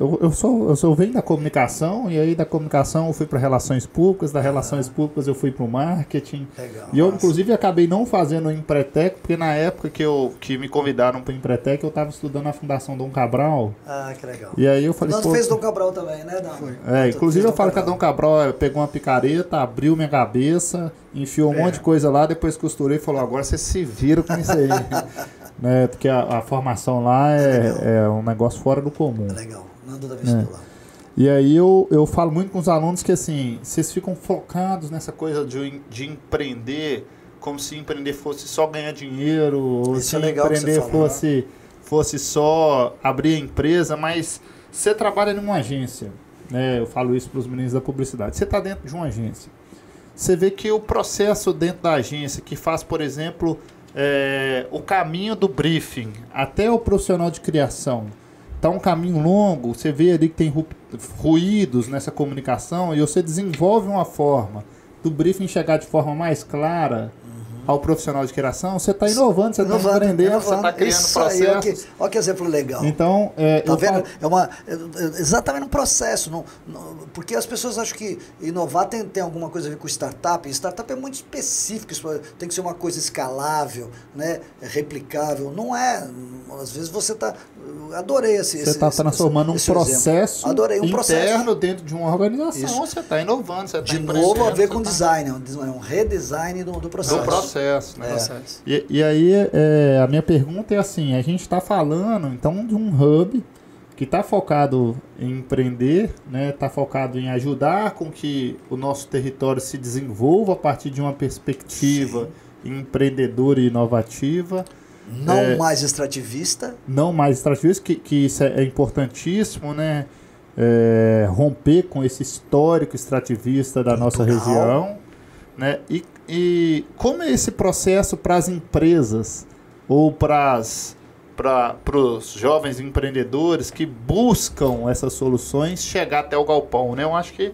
eu, eu, sou, eu sou venho da comunicação, e aí da comunicação eu fui para relações públicas, das relações públicas eu fui para o marketing. Legal. E eu, inclusive, acabei não fazendo o Empretec, porque na época que, eu, que me convidaram para o Empretec, eu estava estudando na Fundação Dom Cabral. Ah, que legal. E aí eu falei, Nós fez Dom Cabral também, né, Dan? Foi. é, inclusive eu falo que a. Dom Cabral pegou uma picareta, abriu minha cabeça, enfiou um É. monte de coisa lá, depois costurei e falou, agora você se vira com isso aí. [LAUGHS] né, porque a, a formação lá é, é um negócio fora do comum. Legal. Da vestibular. E aí eu, eu falo muito com os alunos que assim, vocês ficam focados nessa coisa de, de empreender, como se empreender fosse só ganhar dinheiro, ou Isso se é legal empreender falou, fosse, fosse só abrir a empresa, mas você trabalha numa agência, né? Eu falo isso para os meninos da publicidade. Você está dentro de uma agência. Você vê que o processo dentro da agência, que faz, por exemplo, é, o caminho do briefing até o profissional de criação, tá um caminho longo, você vê ali que tem ru- ruídos nessa comunicação e você desenvolve uma forma do briefing chegar de forma mais clara ao profissional de criação, você está inovando, você está Inovando, empreendendo, você está criando Isso aí, olha processos. que, olha que exemplo legal. Então, é, Tá vendo? falo- É, uma, é- é exatamente um processo. Não, não- porque as pessoas acham que inovar tem, tem alguma coisa a ver com startup. E startup é muito específico. isso tem que ser uma coisa escalável, né? replicável. Não é. Às vezes você está. Adorei esse. Você esse- está esse- transformando um esse processo Adorei um interno processo. dentro de uma organização. Isso. Você está inovando, você está De novo a ver com design. É um, é um redesign do, do processo. do processo. Né? Processo. E, e aí, é, a minha pergunta é assim: a gente está falando então de um hub que está focado em empreender, né? Está focado em ajudar com que o nosso território se desenvolva a partir de uma perspectiva empreendedora e inovativa, Não É. mais extrativista. não mais extrativista, que, que isso é, é importantíssimo, né? É, romper com esse histórico extrativista da nossa região, né? E, e como é esse processo para as empresas ou para os jovens empreendedores que buscam essas soluções chegar até o galpão, né? Eu acho que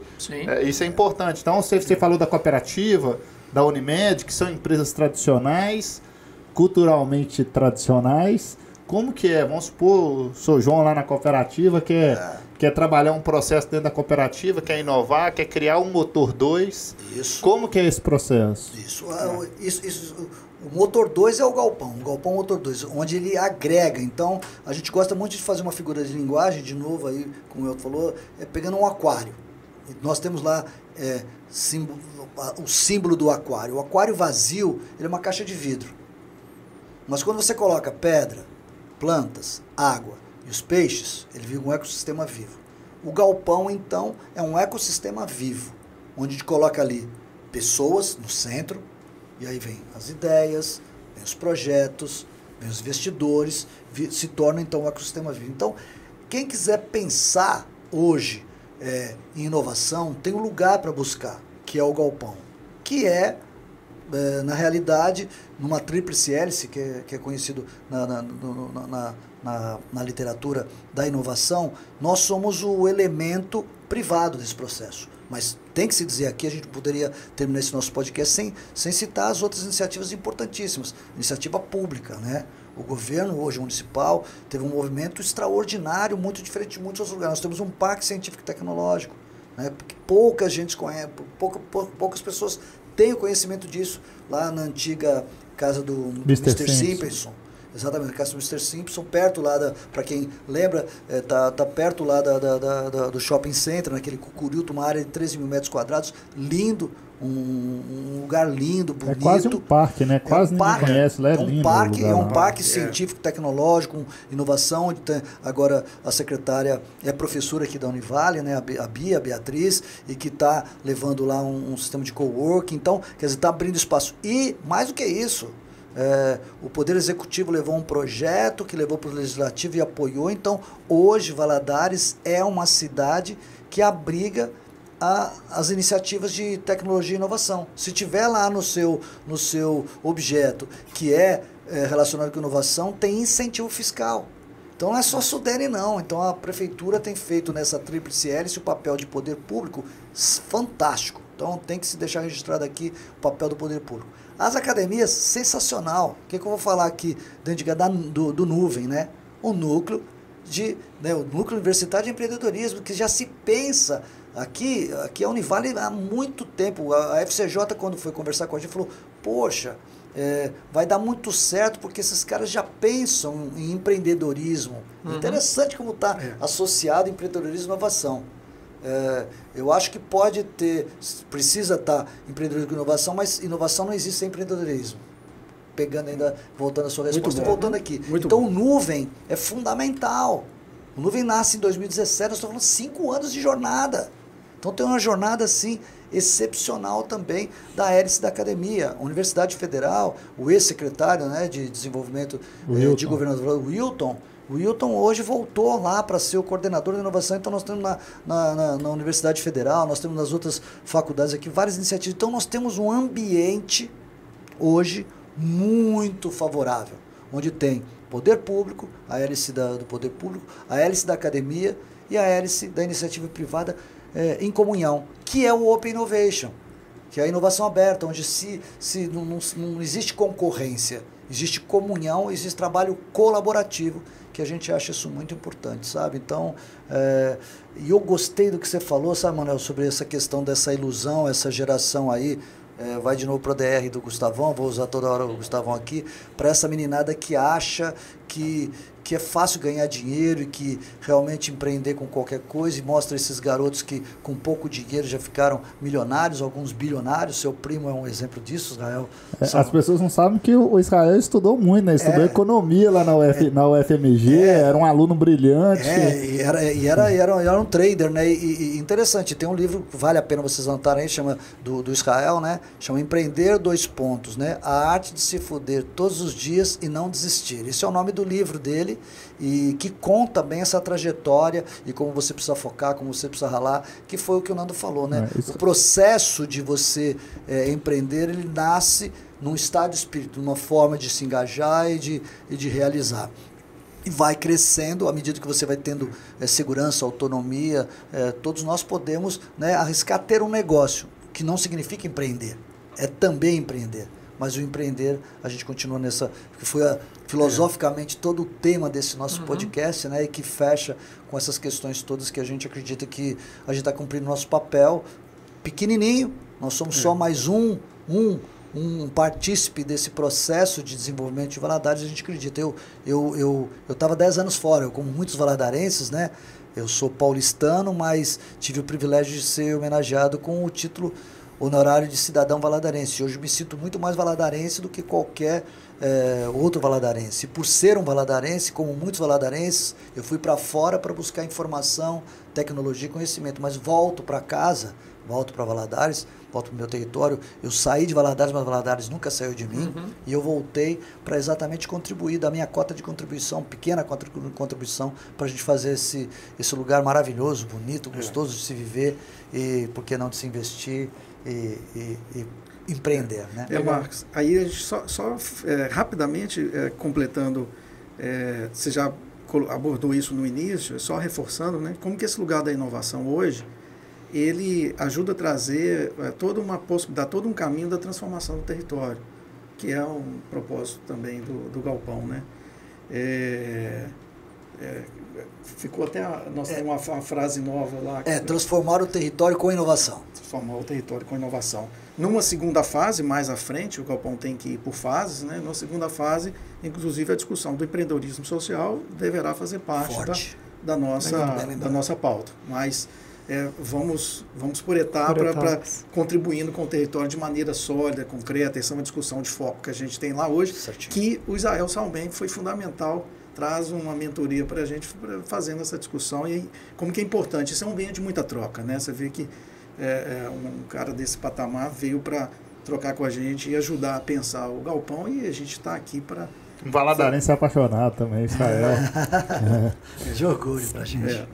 é, isso é importante. Então, você, você falou da cooperativa, da Unimed, que são empresas tradicionais, culturalmente tradicionais. Como que é? Vamos supor, sou João lá na cooperativa, quer, quer trabalhar um processo dentro da cooperativa, quer inovar, quer criar um motor 2. Isso. Como que é esse processo? Isso, o- isso, isso, o motor 2 é o galpão, o galpão motor 2, onde ele agrega. Então, a gente gosta muito de fazer uma figura de linguagem, de novo aí, como o Elton falou, é pegando um aquário. E Nós temos lá é, símbolo- o símbolo do aquário. O aquário vazio, ele é uma caixa de vidro. Mas quando você coloca pedra, plantas, água e os peixes, ele vira um ecossistema vivo. O galpão, então, é um ecossistema vivo, onde a gente coloca ali pessoas no centro, e aí vem as ideias, vem os projetos, vem os investidores, se torna então um ecossistema vivo. Então, quem quiser pensar hoje é, em inovação, tem um lugar para buscar, que é o galpão, que é é, na realidade, numa tríplice hélice, que é, que é conhecido na, na, no- na- na- na- literatura da inovação, nós somos o elemento privado desse processo. Mas tem que se dizer aqui, a gente poderia terminar esse nosso podcast sem, sem citar as outras iniciativas importantíssimas. Iniciativa pública, né? O governo hoje municipal teve um movimento extraordinário, muito diferente de muitos outros lugares. Nós temos um parque científico e tecnológico, né? porque pouca gente conhece, pouca, poucas pessoas têm o conhecimento disso lá na antiga casa do, Mr. Mr. Simpson. Exatamente, a casa do Mr. Simpson, perto lá da, para quem lembra, é, tá, tá perto lá da, da, da, do shopping center, naquele Cucurilto, uma área de 13 mil metros quadrados, lindo, um, um, lugar lindo, bonito. É quase um parque, né? Quase é um ninguém conhece, lá é, é um lindo. Parque, é um parque científico, tecnológico, inovação. Agora a secretária é professora aqui da Univale, né? A Bia, a Beatriz, e que está levando lá um, um, sistema de coworking. Então, quer dizer, está abrindo espaço. E mais do que isso, é, o Poder Executivo levou um projeto que levou para o Legislativo e apoiou. Então, hoje, Valadares é uma cidade que abriga a, as iniciativas de tecnologia e inovação. Se tiver lá no seu, no seu objeto que é, é relacionado com inovação, tem incentivo fiscal. Então não é só Sudene não. Então a prefeitura tem feito nessa tríplice hélice o papel de poder público fantástico. Então tem que se deixar registrado aqui o papel do poder público. As academias, sensacional. O que, que eu vou falar aqui dentro de, da, do, do nuvem, né? O núcleo de, né, o núcleo universitário de empreendedorismo, que já se pensa Aqui, aqui a Univale há muito tempo, a FCJ quando foi conversar com a gente falou, poxa, é, vai dar muito certo porque esses caras já pensam em empreendedorismo. Uhum. Interessante como está é. associado empreendedorismo e inovação. É, eu acho que pode ter, precisa estar tá empreendedorismo e inovação, mas inovação não existe sem empreendedorismo. Pegando ainda, voltando à sua resposta, voltando aqui. Então bom. nuvem é fundamental. O nuvem nasce em 2017, nós estamos falando cinco anos de jornada. Então tem uma jornada assim excepcional também da hélice da academia. A Universidade Federal, o ex-secretário né, de Desenvolvimento eh, de Governador Wilton, o Wilton hoje voltou lá para ser o coordenador de inovação, então nós temos na, na, na, na, Universidade Federal, nós temos nas outras faculdades aqui várias iniciativas. Então nós temos um ambiente hoje muito favorável, onde tem poder público, a hélice da, do poder público, a hélice da academia e a hélice da iniciativa privada é, em comunhão, que é o Open Innovation, que é a inovação aberta, onde se, se não, não, não existe concorrência, existe comunhão, existe trabalho colaborativo, que a gente acha isso muito importante, sabe? Então, é, e eu gostei do que você falou, sabe, Manuel, sobre essa questão dessa ilusão, essa geração aí, é, vai de novo para o DR do Gustavão, vou usar toda hora o Gustavão aqui, para essa meninada que acha que, que é fácil ganhar dinheiro e que realmente empreender com qualquer coisa e mostra esses garotos que com pouco dinheiro já ficaram milionários, alguns bilionários. Seu primo é um exemplo disso, Israel. É, as pessoas não sabem que o Israel estudou muito, né? Estudou é, economia lá na, UF, é, na UFMG, é, era um aluno brilhante. É, e era, e era, e era, era um trader, né? E, e, interessante, tem um livro que vale a pena vocês anotarem aí, chama do, do Israel, né? Chama Empreender Dois Pontos, né? A arte de se fuder todos os dias e não desistir. Esse é o nome do livro dele e que conta bem essa trajetória e como você precisa focar, como você precisa ralar, que foi o que o Nando falou, né? É, o processo de você é, empreender, ele nasce num estado de espírito, numa forma de se engajar e de, e de realizar e vai crescendo à medida que você vai tendo é, segurança, autonomia. É, todos nós podemos né, arriscar ter um negócio, que não significa empreender, é também empreender mas o empreender, a gente continua nessa, que foi a, filosoficamente todo o tema desse nosso uhum. podcast, né, e que fecha com essas questões todas que a gente acredita que a gente está cumprindo nosso papel pequenininho, nós somos é. só mais um, um um partícipe desse processo de desenvolvimento de Valadares, a gente acredita. Eu eu eu eu estava 10 anos fora, eu como muitos valadarenses, né? Eu sou paulistano, mas tive o privilégio de ser homenageado com o título honorário de cidadão valadarense. Hoje me sinto muito mais valadarense do que qualquer é, outro valadarense. E por ser um valadarense, como muitos valadarenses, eu fui para fora para buscar informação, tecnologia e conhecimento, mas volto para casa, volto para Valadares, volto para o meu território. Eu saí de Valadares, mas Valadares nunca saiu de mim. Uhum. E eu voltei para exatamente contribuir da minha cota de contribuição, pequena contribuição, para a gente fazer esse, esse lugar maravilhoso, bonito, é. gostoso é. de se viver e, por que não, de se investir e, e, e empreender. Né? É, Marcos, aí a gente só, só é, rapidamente é, completando, é, você já abordou isso no início, só reforçando, né, como que esse lugar da inovação hoje, ele ajuda a trazer é, toda uma possibilidade, todo um caminho da transformação do território, que é um propósito também do, do Galpão, né? É, é, ficou até a, nós temos uma, uma frase nova lá. É, transformar o território com inovação. Transformar o território com inovação. Numa segunda fase, mais à frente, o Galpão tem que ir por fases, né? Numa segunda fase, inclusive a discussão do empreendedorismo social deverá fazer parte da, Forte. da, nossa, da nossa pauta. Mas é, vamos, vamos por etapa para etapas. contribuindo com o território de maneira sólida, concreta. Essa é uma discussão de foco que a gente tem lá hoje, Certinho. que o Israel Salmen foi fundamental, traz uma mentoria para a gente fazendo essa discussão e como que é importante. Isso é um ambiente de muita troca, né? Você vê que é, é, um cara desse patamar veio para trocar com a gente e ajudar a pensar o galpão e a gente está aqui para Um valadarense apaixonado também, Israel. [LAUGHS] De orgulho pra gente. é.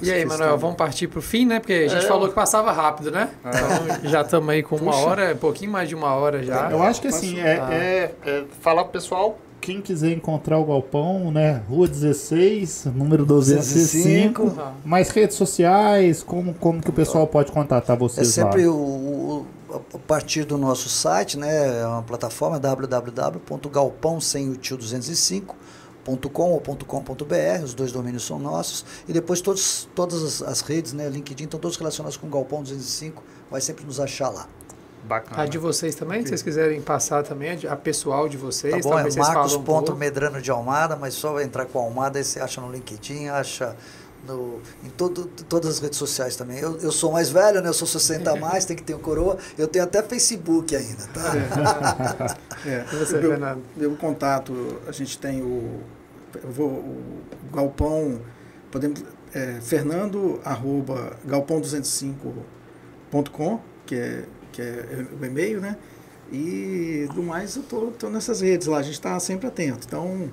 E aí, Manuel, vamos partir pro fim, né? Porque a gente falou que passava rápido, né? Então já estamos aí com uma Puxa. hora, um pouquinho mais de uma hora já. Eu acho que assim, é, é- é falar pro pessoal, quem quiser encontrar o Galpão, né? Rua 16, número 205. 205. Ah. Mais redes sociais, como, como que o pessoal pode contatar É vocês sempre lá? o, o- a partir do nosso site, né? É uma plataforma www.galpão sem o tio 205.com ou .com.br, os dois domínios são nossos. E depois todos, todas as, as redes, né? LinkedIn, estão todos relacionados com Galpão 205, vai sempre nos achar lá. Bacana. A de vocês também, se vocês quiserem passar também, a pessoal de vocês, Tá bom? É talvez vocês Marcos falam um ponto pouco. Medrano de Almada, mas só vai entrar com Almada, aí você acha no LinkedIn, acha no, em todo, todas as redes sociais também. Eu, eu sou mais velho, né? Eu sou 60 a [LAUGHS] mais, tem que ter o coroa. Eu tenho até Facebook ainda, tá? [LAUGHS] É, E você, meu, Fernando? meu contato, a gente tem o, eu vou, o galpão, podemos, é, fernando, arroba, galpão205.com, que é, que é o e-mail, né? E do mais eu tô, tô nessas redes lá, a gente está sempre atento. Então,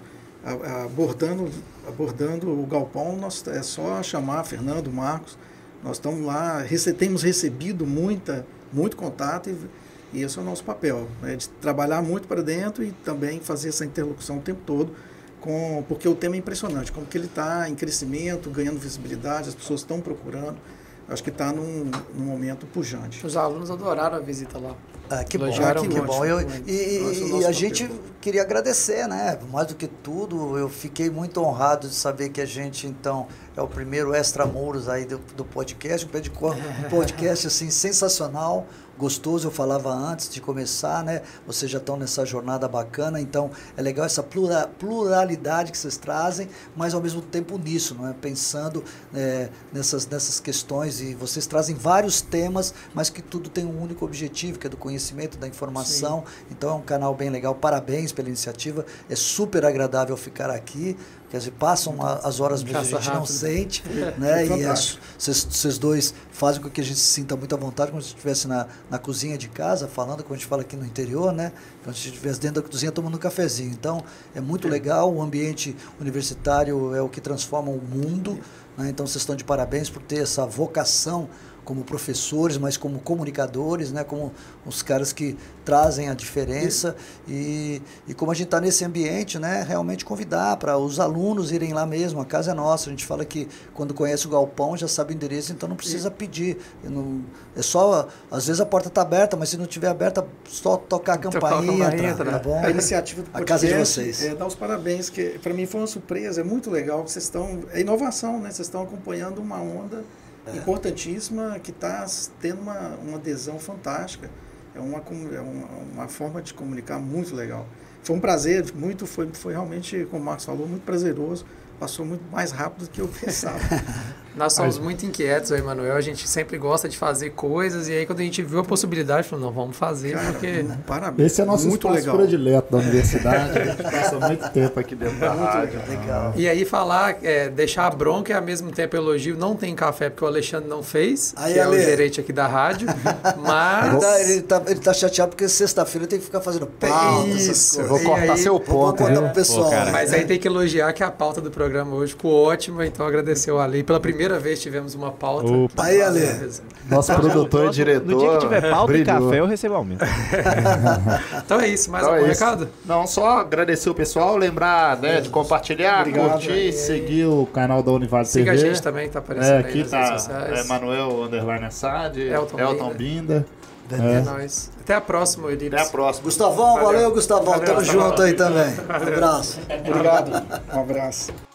abordando, abordando o galpão, nós, é só chamar Fernando, Marcos, nós estamos lá, rece, temos recebido muita, muito contato e, e esse é o nosso papel, né, de trabalhar muito para dentro e também fazer essa interlocução o tempo todo, com, porque o tema é impressionante, como que ele está em crescimento, ganhando visibilidade, as pessoas estão procurando, acho que está num, num momento pujante. Os alunos adoraram a visita lá. Ah, que bom, que bom. Eu, e e- a gente queria agradecer, né? Mais do que tudo, eu fiquei muito honrado de saber que a gente, então, é o primeiro extramuros aí do, do podcast, um um [LAUGHS] podcast, assim, sensacional, gostoso, eu falava antes de começar, né? Vocês já estão nessa jornada bacana, então é legal essa plura- pluralidade que vocês trazem, mas ao mesmo tempo nisso, não é? Pensando é, nessas, nessas questões e vocês trazem vários temas, mas que tudo tem um único objetivo, que é do conhecimento, da informação. Então é um canal bem legal. Parabéns pela iniciativa. É super agradável ficar aqui. Quer dizer, passam as horas mesmo, a gente não rápido. sente, né? E as- fantástico. vocês vocês dois fazem com que a gente se sinta muito à vontade, como se estivesse na, na cozinha de casa, falando, como a gente fala aqui no interior, né? Como se estivesse dentro da cozinha tomando um cafezinho. Então, é muito legal. O ambiente universitário é o que transforma o mundo. Né? Então, vocês estão de parabéns por ter essa vocação como professores, mas como comunicadores, né? como os caras que trazem a diferença. E, e como a gente está nesse ambiente, né? realmente convidar para os alunos irem lá mesmo. A casa é nossa. A gente fala que quando conhece o galpão já sabe o endereço, então não precisa pedir. Não- é só, às vezes a porta está aberta, mas se não tiver aberta, só tocar a Tocar a campainha, entra, entra. tá bom? A iniciativa do A casa de vocês. é dar os parabéns, que para mim foi uma surpresa, é muito legal que vocês estão. É inovação, né? Vocês estão acompanhando uma onda É. importantíssima que está tendo uma, uma adesão fantástica. É uma, é uma, uma forma de comunicar muito legal. Foi um prazer, muito, foi, foi realmente, como o Marcos falou, muito prazeroso. Passou muito mais rápido do que eu pensava. [LAUGHS] Nós somos muito inquietos, eu e Emanuel. A gente sempre gosta de fazer coisas. E aí, quando a gente viu a possibilidade, falou: não, vamos fazer, Cara, porque. parabéns. Esse é nosso muito espaço legal. predileto da universidade. A gente passa muito tempo aqui dentro da rádio. Legal. E aí, falar, é, deixar a bronca e ao mesmo tempo elogio. Não tem café porque o Alexandre não fez, Aí, que é o Ale. gerente aqui da rádio. [LAUGHS] Ele Mas. tá, ele, tá, ele tá chateado porque sexta-feira tem que ficar fazendo pauta, essas Isso. Eu vou cortar aí, seu Vou ponto, contar viu? pro pessoal. Pô, cara. né? Mas aí tem que elogiar que a pauta do programa hoje ficou ótima, então agradecer ao Ale. Pela primeira vez tivemos uma pauta. Opa. Aí, Ale. Nosso produtor e diretor. No dia que tiver pauta e brilhou. café, eu recebo aumento. [LAUGHS] Então é isso, mais Então é algum isso. recado? Não, só agradecer o pessoal, lembrar né, de compartilhar, Obrigado. curtir, seguir o canal da Siga TV. a gente também, tá aparecendo É, aí aqui nas redes tá sociais. Emanuel Underline Assad, Elton Elton, Binda. Binda. É nóis. Até a próxima, Elips. Até a próxima. Gustavão, valeu, Valeu. Gustavão. Valeu, Tamo Gustavão. junto aí também. Um abraço. Obrigado. [LAUGHS] Um abraço.